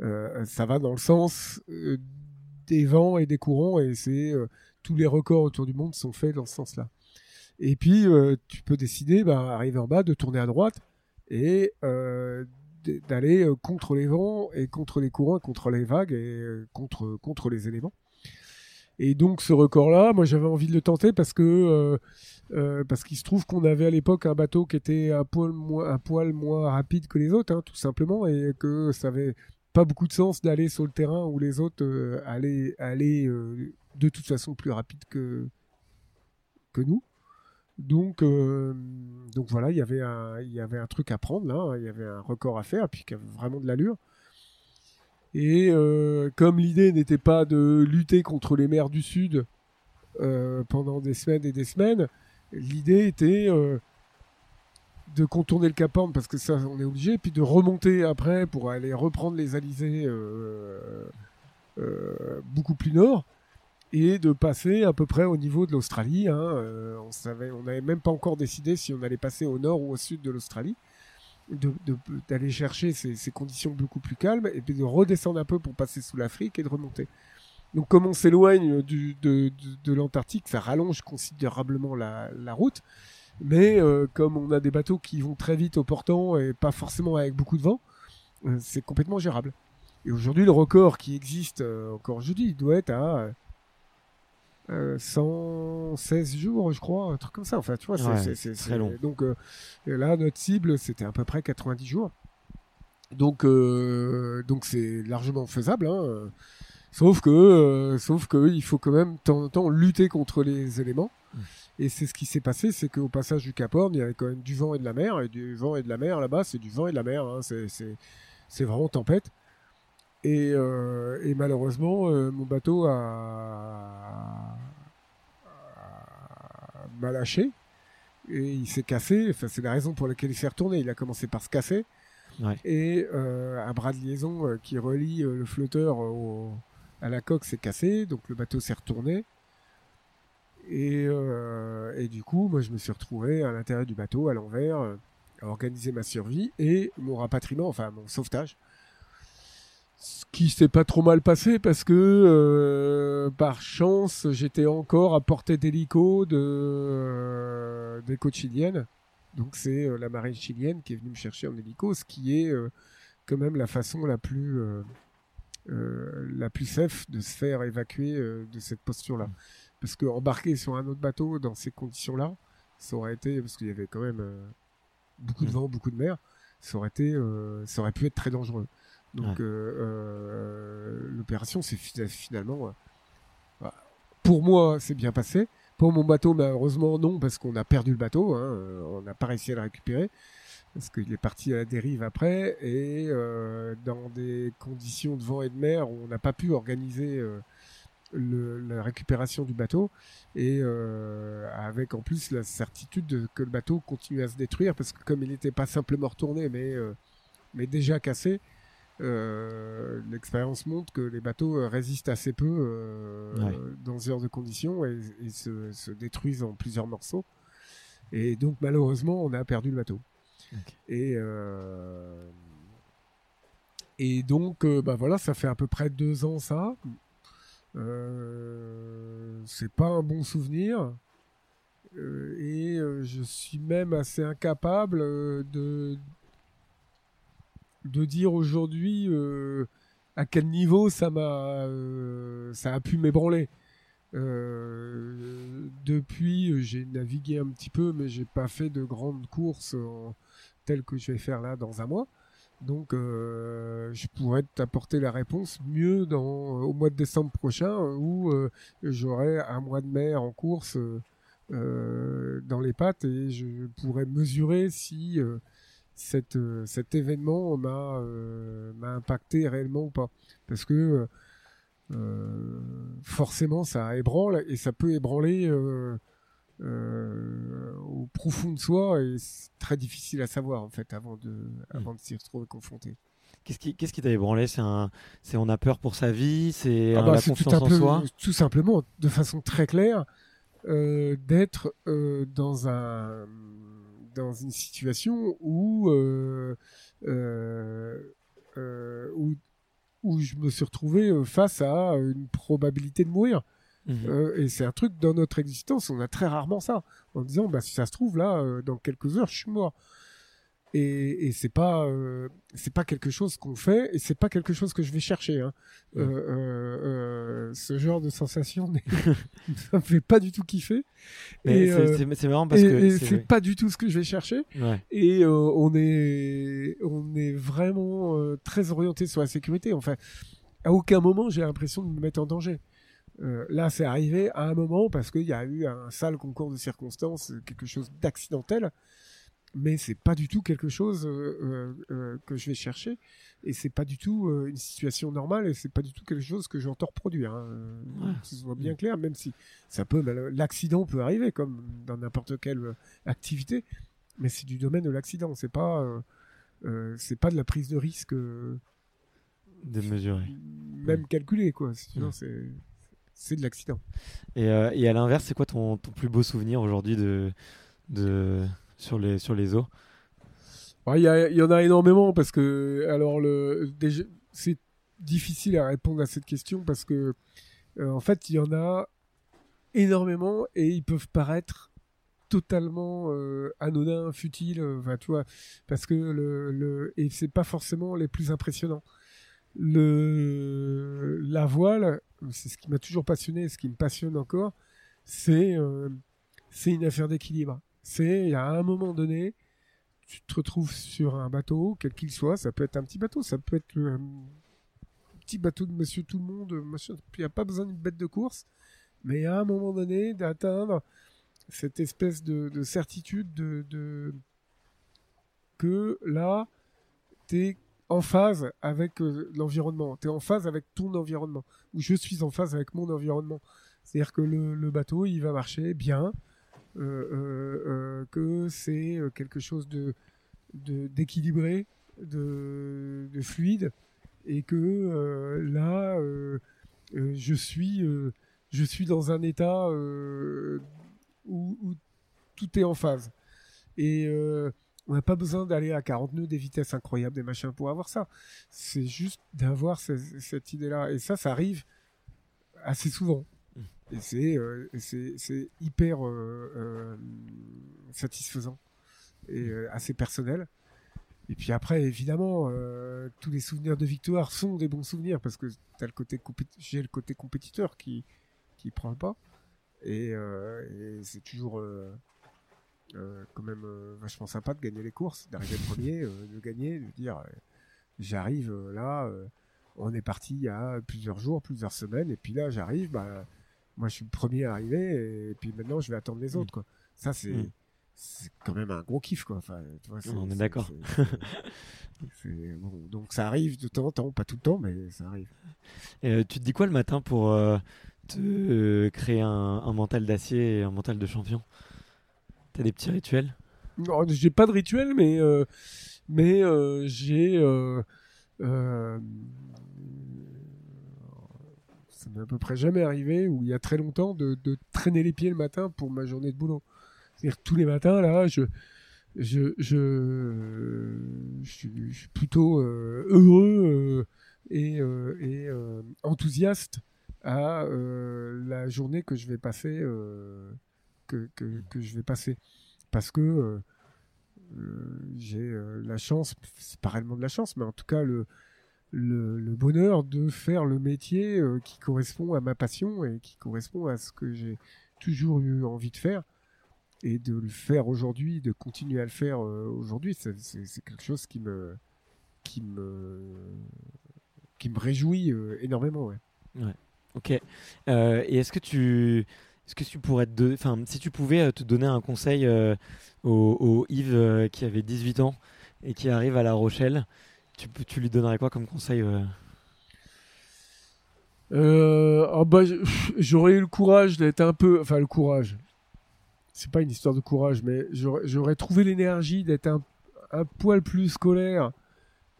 Speaker 2: Ça va dans le sens des vents et des courants, et c'est tous les records autour du monde sont faits dans ce sens-là. Et puis, euh, tu peux décider, bah, arriver en bas, de tourner à droite et euh, d'aller euh, contre les vents et contre les courants, contre les vagues et contre, contre les éléments. Et donc, ce record-là, moi, j'avais envie de le tenter parce que parce qu'il se trouve qu'on avait à l'époque un bateau qui était un poil moins, un poil moins rapide que les autres, hein, tout simplement, et que ça avait pas beaucoup de sens d'aller sur le terrain où les autres allaient, allaient de toute façon plus rapide que, que nous. Donc, euh, donc voilà, il y avait un, truc à prendre là, hein. il y avait un record à faire, puis qui avait vraiment de l'allure. Et euh, comme l'idée n'était pas de lutter contre les mers du Sud euh, pendant des semaines et des semaines, l'idée était de contourner le Cap Horn parce que ça, on est obligé, puis de remonter après pour aller reprendre les alizés beaucoup plus nord et de passer à peu près au niveau de l'Australie. Hein, euh, on savait, on n'avait même pas encore décidé si on allait passer au nord ou au sud de l'Australie, d'aller chercher ces, conditions beaucoup plus calmes et puis de redescendre un peu pour passer sous l'Afrique et de remonter. Donc comme on s'éloigne de, de, l'Antarctique, ça rallonge considérablement la, route. Mais euh, comme on a des bateaux qui vont très vite au portant et pas forcément avec beaucoup de vent, euh, c'est complètement gérable. Et aujourd'hui, le record qui existe encore aujourd'hui, il doit être à 116 euh, jours, je crois, un truc comme ça. Enfin, tu vois, c'est
Speaker 1: très long.
Speaker 2: Donc euh, là, notre cible, c'était à peu près 90 jours. Donc, euh, donc c'est largement faisable. Hein. Sauf que, sauf que, il faut quand même de temps en temps lutter contre les éléments. Mm. Et c'est ce qui s'est passé, c'est qu'au passage du Cap Horn, il y avait quand même du vent et de la mer. Et du vent et de la mer là-bas, c'est du vent et de la mer. Hein. C'est vraiment tempête. Et, euh, et malheureusement, euh, mon bateau a, m'a lâché et il s'est cassé. Enfin, c'est la raison pour laquelle il s'est retourné. Il a commencé par se casser.
Speaker 1: Ouais.
Speaker 2: Et euh, un bras de liaison qui relie le flotteur au, à la coque s'est cassé, donc le bateau s'est retourné. Et, euh, et, du coup, moi, je me suis retrouvé à l'intérieur du bateau, à l'envers, à organiser ma survie et mon rapatriement, enfin mon sauvetage. Ce qui s'est pas trop mal passé parce que euh, par chance j'étais encore à portée d'hélico de euh, des côtes chiliennes. Donc c'est euh, la marine chilienne qui est venue me chercher en hélico ce qui est quand même la façon la plus la plus safe de se faire évacuer de cette posture là parce que embarquer sur un autre bateau dans ces conditions là ça aurait été parce qu'il y avait quand même beaucoup de mm. vent beaucoup de mer ça aurait été ça aurait pu être très dangereux donc euh, euh, l'opération, c'est finalement, euh, pour moi, c'est bien passé. Pour mon bateau, malheureusement, non, parce qu'on a perdu le bateau. Hein, on n'a pas réussi à le récupérer parce qu'il est parti à la dérive après et euh, dans des conditions de vent et de mer, on n'a pas pu organiser euh, le, la récupération du bateau et euh, avec en plus la certitude que le bateau continue à se détruire parce que comme il n'était pas simplement retourné mais euh, mais déjà cassé euh, l'expérience montre que les bateaux résistent assez peu euh,
Speaker 1: Ouais.
Speaker 2: dans ce genre de conditions et, et se, se détruisent en plusieurs morceaux et donc malheureusement on a perdu le bateau
Speaker 1: Ok.
Speaker 2: et euh, et donc euh, bah voilà ça fait à peu près deux ans ça euh, c'est pas un bon souvenir Euh, et euh, je suis même assez incapable euh, de de dire aujourd'hui euh, à quel niveau ça m'a euh, ça a pu m'ébranler euh, depuis, euh, j'ai navigué un petit peu, mais j'ai pas fait de grandes courses telles que je vais faire là dans un mois. Donc, euh, je pourrais t'apporter la réponse mieux dans, au mois de décembre prochain, euh, où euh, j'aurai un mois de mer en course euh, euh, dans les pattes et je pourrais mesurer si euh, euh, cet événement m'a euh, m'a impacté réellement ou pas. Parce que euh, euh, forcément ça ébranle et ça peut ébranler euh, au profond de soi et c'est très difficile à savoir en fait avant de avant de s'y retrouver confronté.
Speaker 1: Qu'est-ce qui, qu'est-ce qui t'a ébranlé C'est un, c'est on a peur pour sa vie, c'est
Speaker 2: Ah
Speaker 1: euh,
Speaker 2: bah,
Speaker 1: la
Speaker 2: c'est tout,
Speaker 1: confiance
Speaker 2: un
Speaker 1: en
Speaker 2: peu-
Speaker 1: soi?
Speaker 2: tout simplement, de façon très claire, euh, d'être euh, dans un dans une situation où où où je me suis retrouvé face à une probabilité de mourir.
Speaker 1: Mhm.
Speaker 2: Euh, et c'est un truc dans notre existence, on a très rarement ça, en disant bah si ça se trouve là, euh, dans quelques heures, je suis mort. Et, et c'est pas euh, c'est pas quelque chose qu'on fait et c'est pas quelque chose que je vais chercher. Hein. Ce genre de sensation ça me fait pas du tout kiffer.
Speaker 1: Mais c'est, marrant parce
Speaker 2: et-
Speaker 1: que c'est-
Speaker 2: pas du tout ce que je vais chercher.
Speaker 1: ouais.
Speaker 2: Et on est on est vraiment très orienté sur la sécurité. Enfin, à aucun moment j'ai l'impression de me mettre en danger. Euh, là, c'est arrivé à un moment parce qu'il y a eu un sale concours de circonstances, quelque chose d'accidentel, mais c'est pas du tout quelque chose euh, euh, euh, que je vais chercher, et c'est pas du tout euh, une situation normale, et c'est pas du tout quelque chose que j'entends reproduire. Hein. Euh,
Speaker 1: Ouais.
Speaker 2: Que ce soit bien clair, même si ça peut, l'accident peut arriver comme dans n'importe quelle euh, activité, mais c'est du domaine de l'accident, c'est pas euh, euh, c'est pas de la prise de risque euh,
Speaker 1: de mesurer.
Speaker 2: même calculée quoi. Sinon,
Speaker 1: Ouais.
Speaker 2: c'est c'est de l'accident.
Speaker 1: Et, euh, et à l'inverse, c'est quoi ton, ton plus beau souvenir aujourd'hui de, de, sur, les, sur les eaux?
Speaker 2: Ouais, Il y, a- il y en a énormément parce que alors le c'est difficile à répondre à cette question parce que euh, en fait il y en a énormément et ils peuvent paraître totalement euh, anodins, futiles, euh, enfin tu vois, parce que le, le et c'est pas forcément les plus impressionnants. Le la voile, c'est ce qui m'a toujours passionné, ce qui me passionne encore, c'est euh, une affaire d'équilibre. C'est a un moment donné, tu te retrouves sur un bateau, quel qu'il soit, ça peut être un petit bateau, ça peut être un petit bateau de Monsieur Tout le Monde, machin, il n'y a pas besoin d'une bête de course, mais à un moment donné d'atteindre cette espèce de, de certitude de, de- que là, tu es en phase avec euh, l'environnement, tu es en phase avec ton environnement, ou je suis en phase avec mon environnement. C'est-à-dire que le, bateau, il va marcher bien, euh, euh, que c'est quelque chose de d'équilibré, de, de fluide, et que là, je suis je suis dans un état où, où tout est en phase. Et on n'a pas besoin d'aller à 40 nœuds, des vitesses incroyables, des machins pour avoir ça. C'est juste d'avoir ce- cette idée-là. Et ça, ça arrive assez souvent. Et c'est euh, hyper euh, euh, satisfaisant et euh, assez personnel. Et puis après, évidemment, tous les souvenirs de victoire sont des bons souvenirs parce que le côté j'ai le côté compétiteur qui qui prend le pas. Et, et c'est toujours quand même euh, vachement sympa de gagner les courses, d'arriver premier, euh, de gagner, de dire euh, j'arrive euh, là, euh, on est parti il y a plusieurs jours, plusieurs semaines, et puis là j'arrive, bah, moi je suis le premier à arriver et puis maintenant je vais attendre les
Speaker 1: Mm.
Speaker 2: autres quoi. Ça c'est
Speaker 1: Mm.
Speaker 2: c'est quand même un gros kiff quoi. Enfin, tu vois, c'est-
Speaker 1: On est d'accord.
Speaker 2: bon, donc ça arrive de temps en temps, pas tout le temps, mais ça arrive.
Speaker 1: Et, euh, tu te dis quoi le matin pour euh, te euh, créer un, un mental d'acier et un mental de champion? T'as des petits rituels?
Speaker 2: Non, j'ai pas de rituel, mais euh, mais euh, j'ai euh, euh, ça m'est à peu près jamais arrivé où il y a très longtemps de, traîner les pieds le matin pour ma journée de boulot. C'est-à-dire tous les matins là, je je je, je suis, je suis plutôt heureux et, et enthousiaste à la journée que je vais passer que, que, je vais passer parce que euh, j'ai euh, la chance, c'est pas réellement de la chance, mais en tout cas le, le, bonheur de faire le métier euh, qui correspond à ma passion et qui correspond à ce que j'ai toujours eu envie de faire et de le faire aujourd'hui, de continuer à le faire aujourd'hui, c'est quelque chose qui me qui me qui me réjouit énormément. Ouais.
Speaker 1: Ok. Euh, et est-ce que tu, que tu pourrais te, si tu pouvais euh, te donner un conseil euh, au, Yves euh, qui avait 18 ans et qui arrive à La Rochelle, tu, lui donnerais quoi comme conseil
Speaker 2: ah bah, j'aurais eu le courage d'être un peu, enfin le courage. C'est pas une histoire de courage, mais j'aurais trouvé l'énergie d'être un, poil plus scolaire,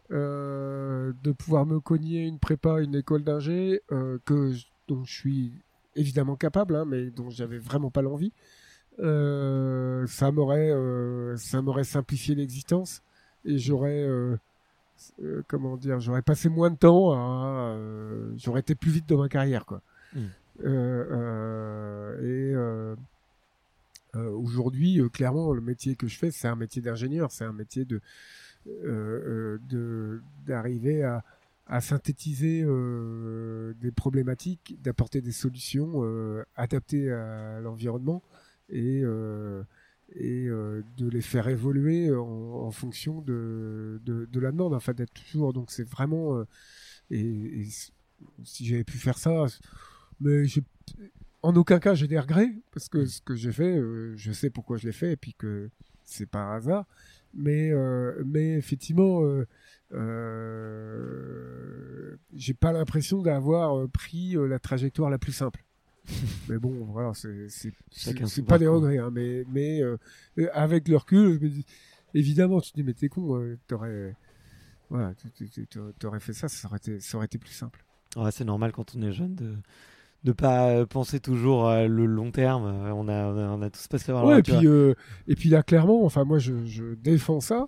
Speaker 2: de pouvoir me cogner une prépa, une école d'ingé, que dont je suis évidemment capable, hein, mais dont j'avais vraiment pas l'envie. Euh, ça m'aurait, euh, ça m'aurait simplifié l'existence et j'aurais, euh, comment dire, j'aurais passé moins de temps à, j'aurais été plus vite dans ma carrière, quoi.
Speaker 1: Mm.
Speaker 2: Euh, euh, et aujourd'hui, clairement, le métier que je fais, c'est un métier d'ingénieur, c'est un métier de, de d'arriver à, à synthétiser euh, des problématiques, d'apporter des solutions euh, adaptées à l'environnement et euh, et de les faire évoluer en, fonction de, de, la demande, enfin d'être toujours. Donc c'est vraiment. et, si j'avais pu faire ça, mais en aucun cas j'ai des regrets parce que ce que j'ai fait, je sais pourquoi je l'ai fait et puis que c'est par hasard. Mais mais effectivement, j'ai pas l'impression d'avoir euh, pris euh, la trajectoire la plus simple. mais bon, voilà, c'est pas des regrets, hein, mais mais euh, euh, avec le recul, je me dis, évidemment, tu te dis mais t'es con, euh, t'aurais voilà, fait ça, ça aurait été ça aurait été plus simple.
Speaker 1: Ouais, c'est normal quand on est jeune de de pas euh, penser toujours à le long terme. Euh, On a, on a, on a tous passé par là.
Speaker 2: Ouais, et puis, euh, et puis là, clairement, enfin, moi, je, je défends ça,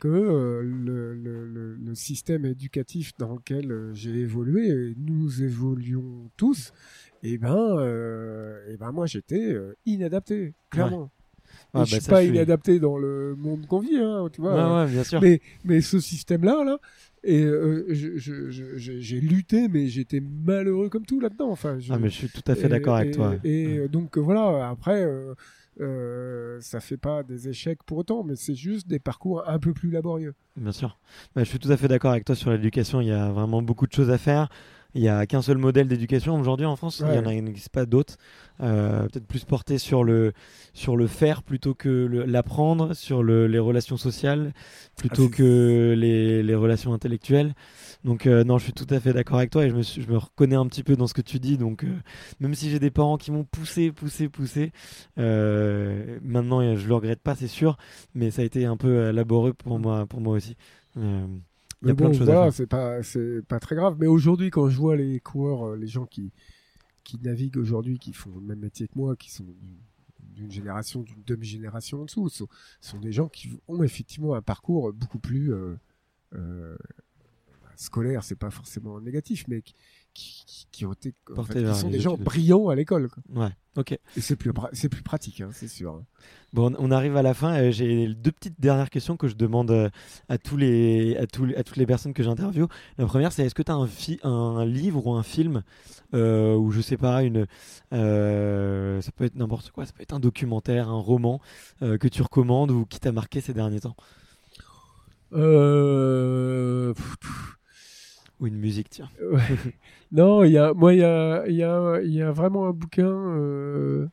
Speaker 2: que euh, le, le, le, le système éducatif dans lequel euh, j'ai évolué, et nous évoluons tous, et ben, euh, et ben moi, j'étais inadapté, clairement.
Speaker 1: Ouais,
Speaker 2: Et je
Speaker 1: bah,
Speaker 2: suis pas
Speaker 1: suis-
Speaker 2: inadapté dans le monde qu'on vit, hein, tu vois.
Speaker 1: Ouais, bien sûr.
Speaker 2: Mais, mais ce système-là, là, et euh, j'ai lutté, mais j'étais malheureux comme tout là-dedans. Enfin, je-
Speaker 1: Ah, mais je suis tout à fait
Speaker 2: et-
Speaker 1: d'accord avec
Speaker 2: et-
Speaker 1: toi.
Speaker 2: Et donc voilà, après, euh, euh, ça fait pas des échecs pour autant, mais c'est juste des parcours un peu plus laborieux.
Speaker 1: Bien sûr. Bah, je suis tout à fait d'accord avec toi sur l'éducation. Il y a vraiment beaucoup de choses à faire. Il n'y a qu'un seul modèle d'éducation aujourd'hui en France.
Speaker 2: Ouais.
Speaker 1: Il y en n'existe pas d'autres. Euh, Peut-être plus porté sur le, sur le faire plutôt que l'apprendre, sur le- les relations sociales plutôt
Speaker 2: Ah,
Speaker 1: que les, les relations intellectuelles. Donc euh, non, je suis tout à fait d'accord avec toi et je me, suis- je me reconnais un petit peu dans ce que tu dis. Donc euh, même si j'ai des parents qui m'ont poussé, poussé, poussé, euh, maintenant je le regrette pas, c'est sûr. Mais ça a été un peu laborieux pour moi, pour moi aussi. Il y a plein de choses à
Speaker 2: voilà,
Speaker 1: faire.
Speaker 2: c'est pas, c'est pas très grave. Mais aujourd'hui, quand je vois les coureurs, les gens qui, qui naviguent aujourd'hui, qui font le même métier que moi, qui sont d'une- génération, d'une demi-génération en dessous, sont, sont des gens qui ont effectivement un parcours beaucoup plus euh, euh, scolaire. C'est pas forcément négatif, mais qui, qui, qui- qui ont été, en
Speaker 1: Portés
Speaker 2: fait, qui sont des gens brillants à l'école.
Speaker 1: Ouais, ok.
Speaker 2: Et c'est plus, c'est plus pratique, hein, c'est sûr. hein.
Speaker 1: Bon, on arrive à la fin. Euh, J'ai deux petites dernières questions que je demande euh, à, tous les, à, tous à toutes les personnes que j'interviewe. La première, c'est est-ce que tu as un, fi- un livre ou un film euh, ou je sais pas, une, euh, ça peut être n'importe quoi, ça peut être un documentaire, un roman euh, que tu recommandes ou qui t'a marqué ces derniers temps?
Speaker 2: Euh, pff, pff.
Speaker 1: Ou une musique, tiens.
Speaker 2: non, il y a, moi, il y a, y, a, y a vraiment un bouquin euh,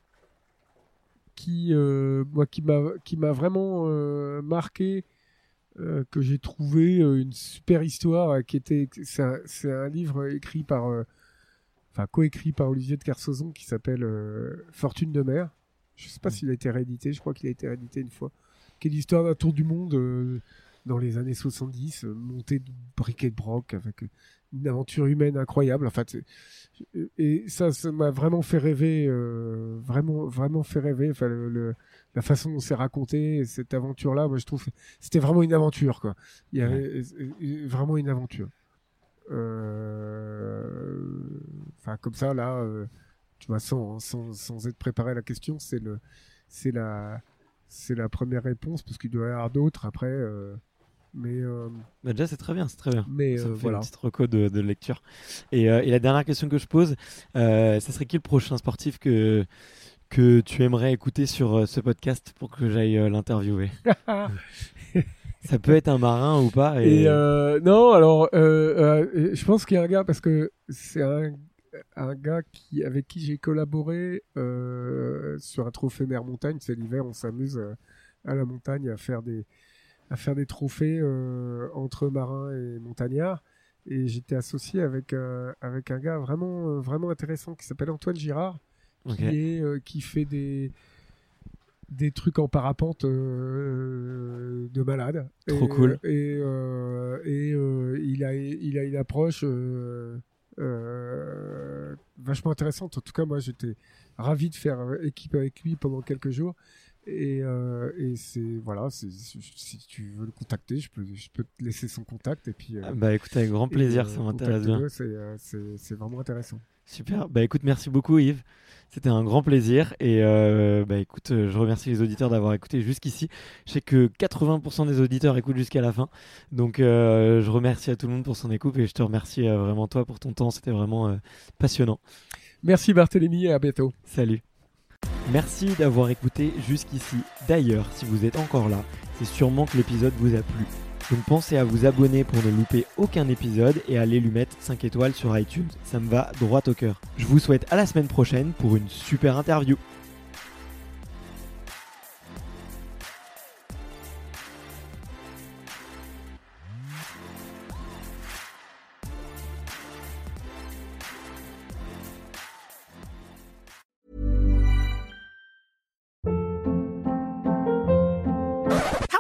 Speaker 2: qui, euh, moi, qui m'a, qui m'a vraiment euh, marqué, que j'ai trouvé une super histoire, qui était, c'est un, un, livre écrit par, enfin, coécrit par Olivier de Kersauzon, qui s'appelle Fortune de mer. Je sais pas mm. s'il a été réédité, je crois qu'il a été réédité une fois. Qui est l'histoire d'un tour du monde dans les années 70, euh, monté de briquet de broc avec une aventure humaine incroyable. En fait, et ça, ça m'a vraiment fait rêver, euh, vraiment, vraiment fait rêver. Enfin, le, la façon dont c'est raconté cette aventure-là, moi, je trouve, c'était vraiment une aventure, quoi. Il y avait vraiment une aventure. Euh, enfin, comme ça, là, tu vois, sans, sans, sans, être préparé à la question, c'est le, c'est la, c'est la première réponse parce qu'il doit y avoir d'autres après. Mais euh,
Speaker 1: bah, déjà, c'est très bien, c'est très bien.
Speaker 2: Mais
Speaker 1: ça
Speaker 2: euh,
Speaker 1: fait
Speaker 2: voilà.
Speaker 1: Une petite reco de, de lecture. Et, euh, et, la dernière question que je pose, ça serait qui le prochain sportif que que tu aimerais écouter sur ce podcast pour que j'aille l'interviewer? Ça peut être un marin ou pas.
Speaker 2: Et, non, alors je pense qu'il y a un gars parce que c'est un, un, gars qui avec qui j'ai collaboré sur un trophée mer montagne. C'est l'hiver, on s'amuse à la montagne à faire des à faire des trophées euh, entre marins et montagnards. Et j'étais associé avec, euh, avec un gars vraiment, euh, vraiment intéressant qui s'appelle Antoine Girard, qui, est, qui fait des, des trucs en parapente de malade.
Speaker 1: Trop cool.
Speaker 2: Et, et il, a, il a une approche vachement intéressante. En tout cas, moi, j'étais ravi de faire équipe avec lui pendant quelques jours. Et, euh, et c'est voilà, si tu veux le contacter, je peux, je peux te laisser son contact et puis. Euh,
Speaker 1: ah bah écoute avec grand plaisir, euh, ça m'intéresse bien.
Speaker 2: C'est vraiment intéressant.
Speaker 1: Super. Bah écoute, merci beaucoup Yves. C'était un grand plaisir et bah écoute, je remercie les auditeurs d'avoir écouté jusqu'ici. Je sais que 80% des auditeurs écoutent jusqu'à la fin, donc je remercie à tout le monde pour son écoute et je te remercie vraiment toi pour ton temps. C'était vraiment passionnant.
Speaker 2: Merci Barthélémy et à bientôt.
Speaker 1: Salut. Merci d'avoir écouté jusqu'ici. D'ailleurs, si vous êtes encore là, c'est sûrement que l'épisode vous a plu. Donc pensez à vous abonner pour ne louper aucun épisode et à aller lui mettre 5 étoiles sur iTunes. Ça me va droit au cœur. Je vous souhaite à la semaine prochaine pour une super interview.